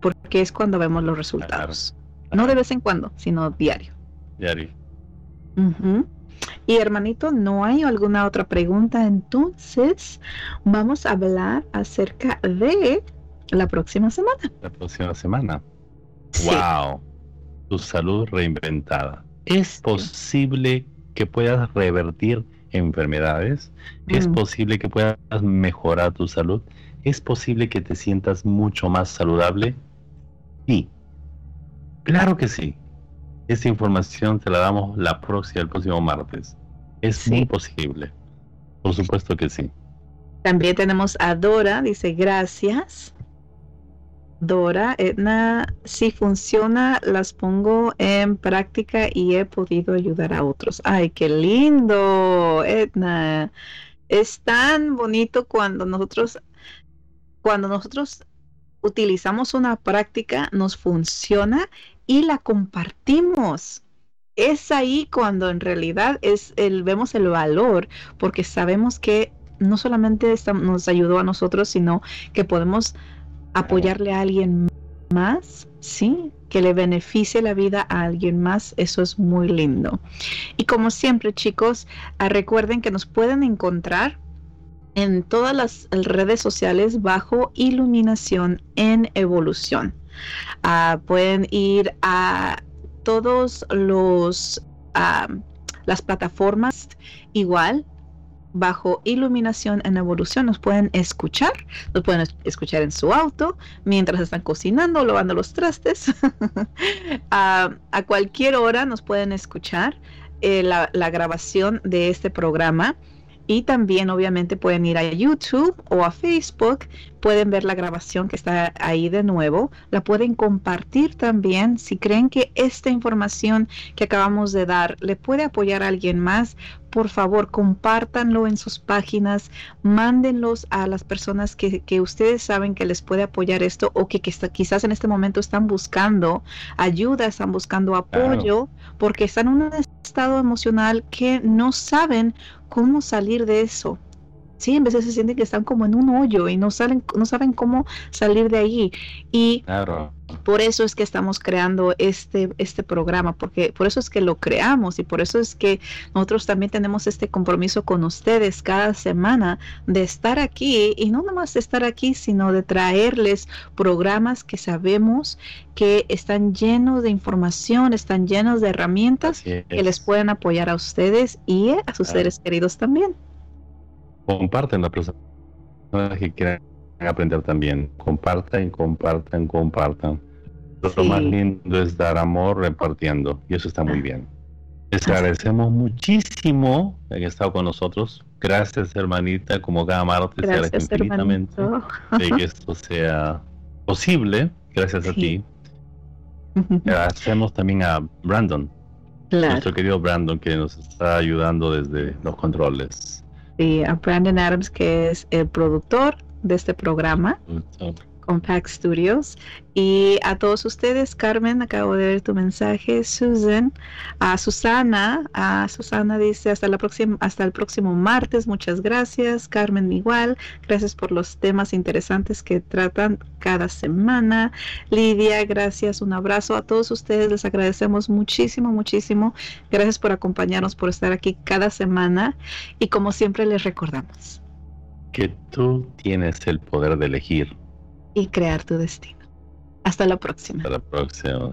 porque es cuando vemos los resultados. No de vez en cuando, sino diario. Diario. Y hermanito, ¿no hay alguna otra pregunta? Entonces, vamos a hablar acerca de la próxima semana. La próxima semana. Wow. Tu salud reinventada. ¿Es posible que puedas revertir enfermedades? ¿Es mm. posible que puedas mejorar tu salud? ¿Es posible que te sientas mucho más saludable? Sí. Claro que sí. Esta información te la damos la próxima, el próximo martes. Es muy posible. Por supuesto que sí. También tenemos a Dora, dice gracias. Dora, Edna, si funciona, las pongo en práctica y he podido ayudar a otros. Ay, qué lindo, Edna. Es tan bonito cuando nosotros, cuando nosotros utilizamos una práctica, nos funciona y la compartimos. Es ahí cuando en realidad es el, vemos el valor, porque sabemos que no solamente nos ayudó a nosotros, sino que podemos apoyarle a alguien más, ¿sí? Que le beneficie la vida a alguien más, eso es muy lindo. Y como siempre, chicos, ah, recuerden que nos pueden encontrar en todas las redes sociales bajo iluminación en evolución. Ah, pueden ir a todos los ah, las plataformas igual bajo iluminación en evolución. Nos pueden escuchar, nos pueden escuchar en su auto, mientras están cocinando, lavando los trastes, a, cualquier hora nos pueden escuchar eh, la, la grabación de este programa y también obviamente pueden ir a YouTube o a Facebook, pueden ver la grabación que está ahí de nuevo, la pueden compartir también si creen que esta información que acabamos de dar le puede apoyar a alguien más. Por favor, compártanlo en sus páginas, mándenlos a las personas que, ustedes saben que les puede apoyar esto o que, quizás en este momento están buscando ayuda, están buscando apoyo, porque están en un estado emocional que no saben cómo salir de eso. Sí, en veces se sienten que están como en un hoyo y no salen, no saben cómo salir de ahí. Y por eso es que estamos creando este, este programa, porque por eso es que lo creamos y por eso es que nosotros también tenemos este compromiso con ustedes cada semana de estar aquí y no nomás de estar aquí, sino de traerles programas que sabemos que están llenos de información, están llenos de herramientas que les pueden apoyar a ustedes y a sus seres queridos también comparten las personas que quieran aprender también. Compartan, compartan, compartan. Lo más lindo es dar amor repartiendo y eso está muy bien. Les agradecemos muchísimo que han estado con nosotros. Gracias, hermanita, como cada martes, Gracias, infinitamente de que esto sea posible. Gracias a ti. Agradecemos también a Brandon, nuestro querido Brandon, que nos está ayudando desde los controles a Brandon Adams, que es el productor de este programa. Compact Studios. Y a todos ustedes, Carmen, acabo de ver tu mensaje, Susan, a Susana, a Susana dice hasta la próxima, hasta el próximo martes, muchas gracias, Carmen igual, gracias por los temas interesantes que tratan cada semana. Lidia, gracias, un abrazo a todos ustedes, les agradecemos muchísimo, muchísimo. Gracias por acompañarnos, por estar aquí cada semana y como siempre les recordamos. Que tú tienes el poder de elegir y crear tu destino. Hasta la próxima. Hasta la próxima.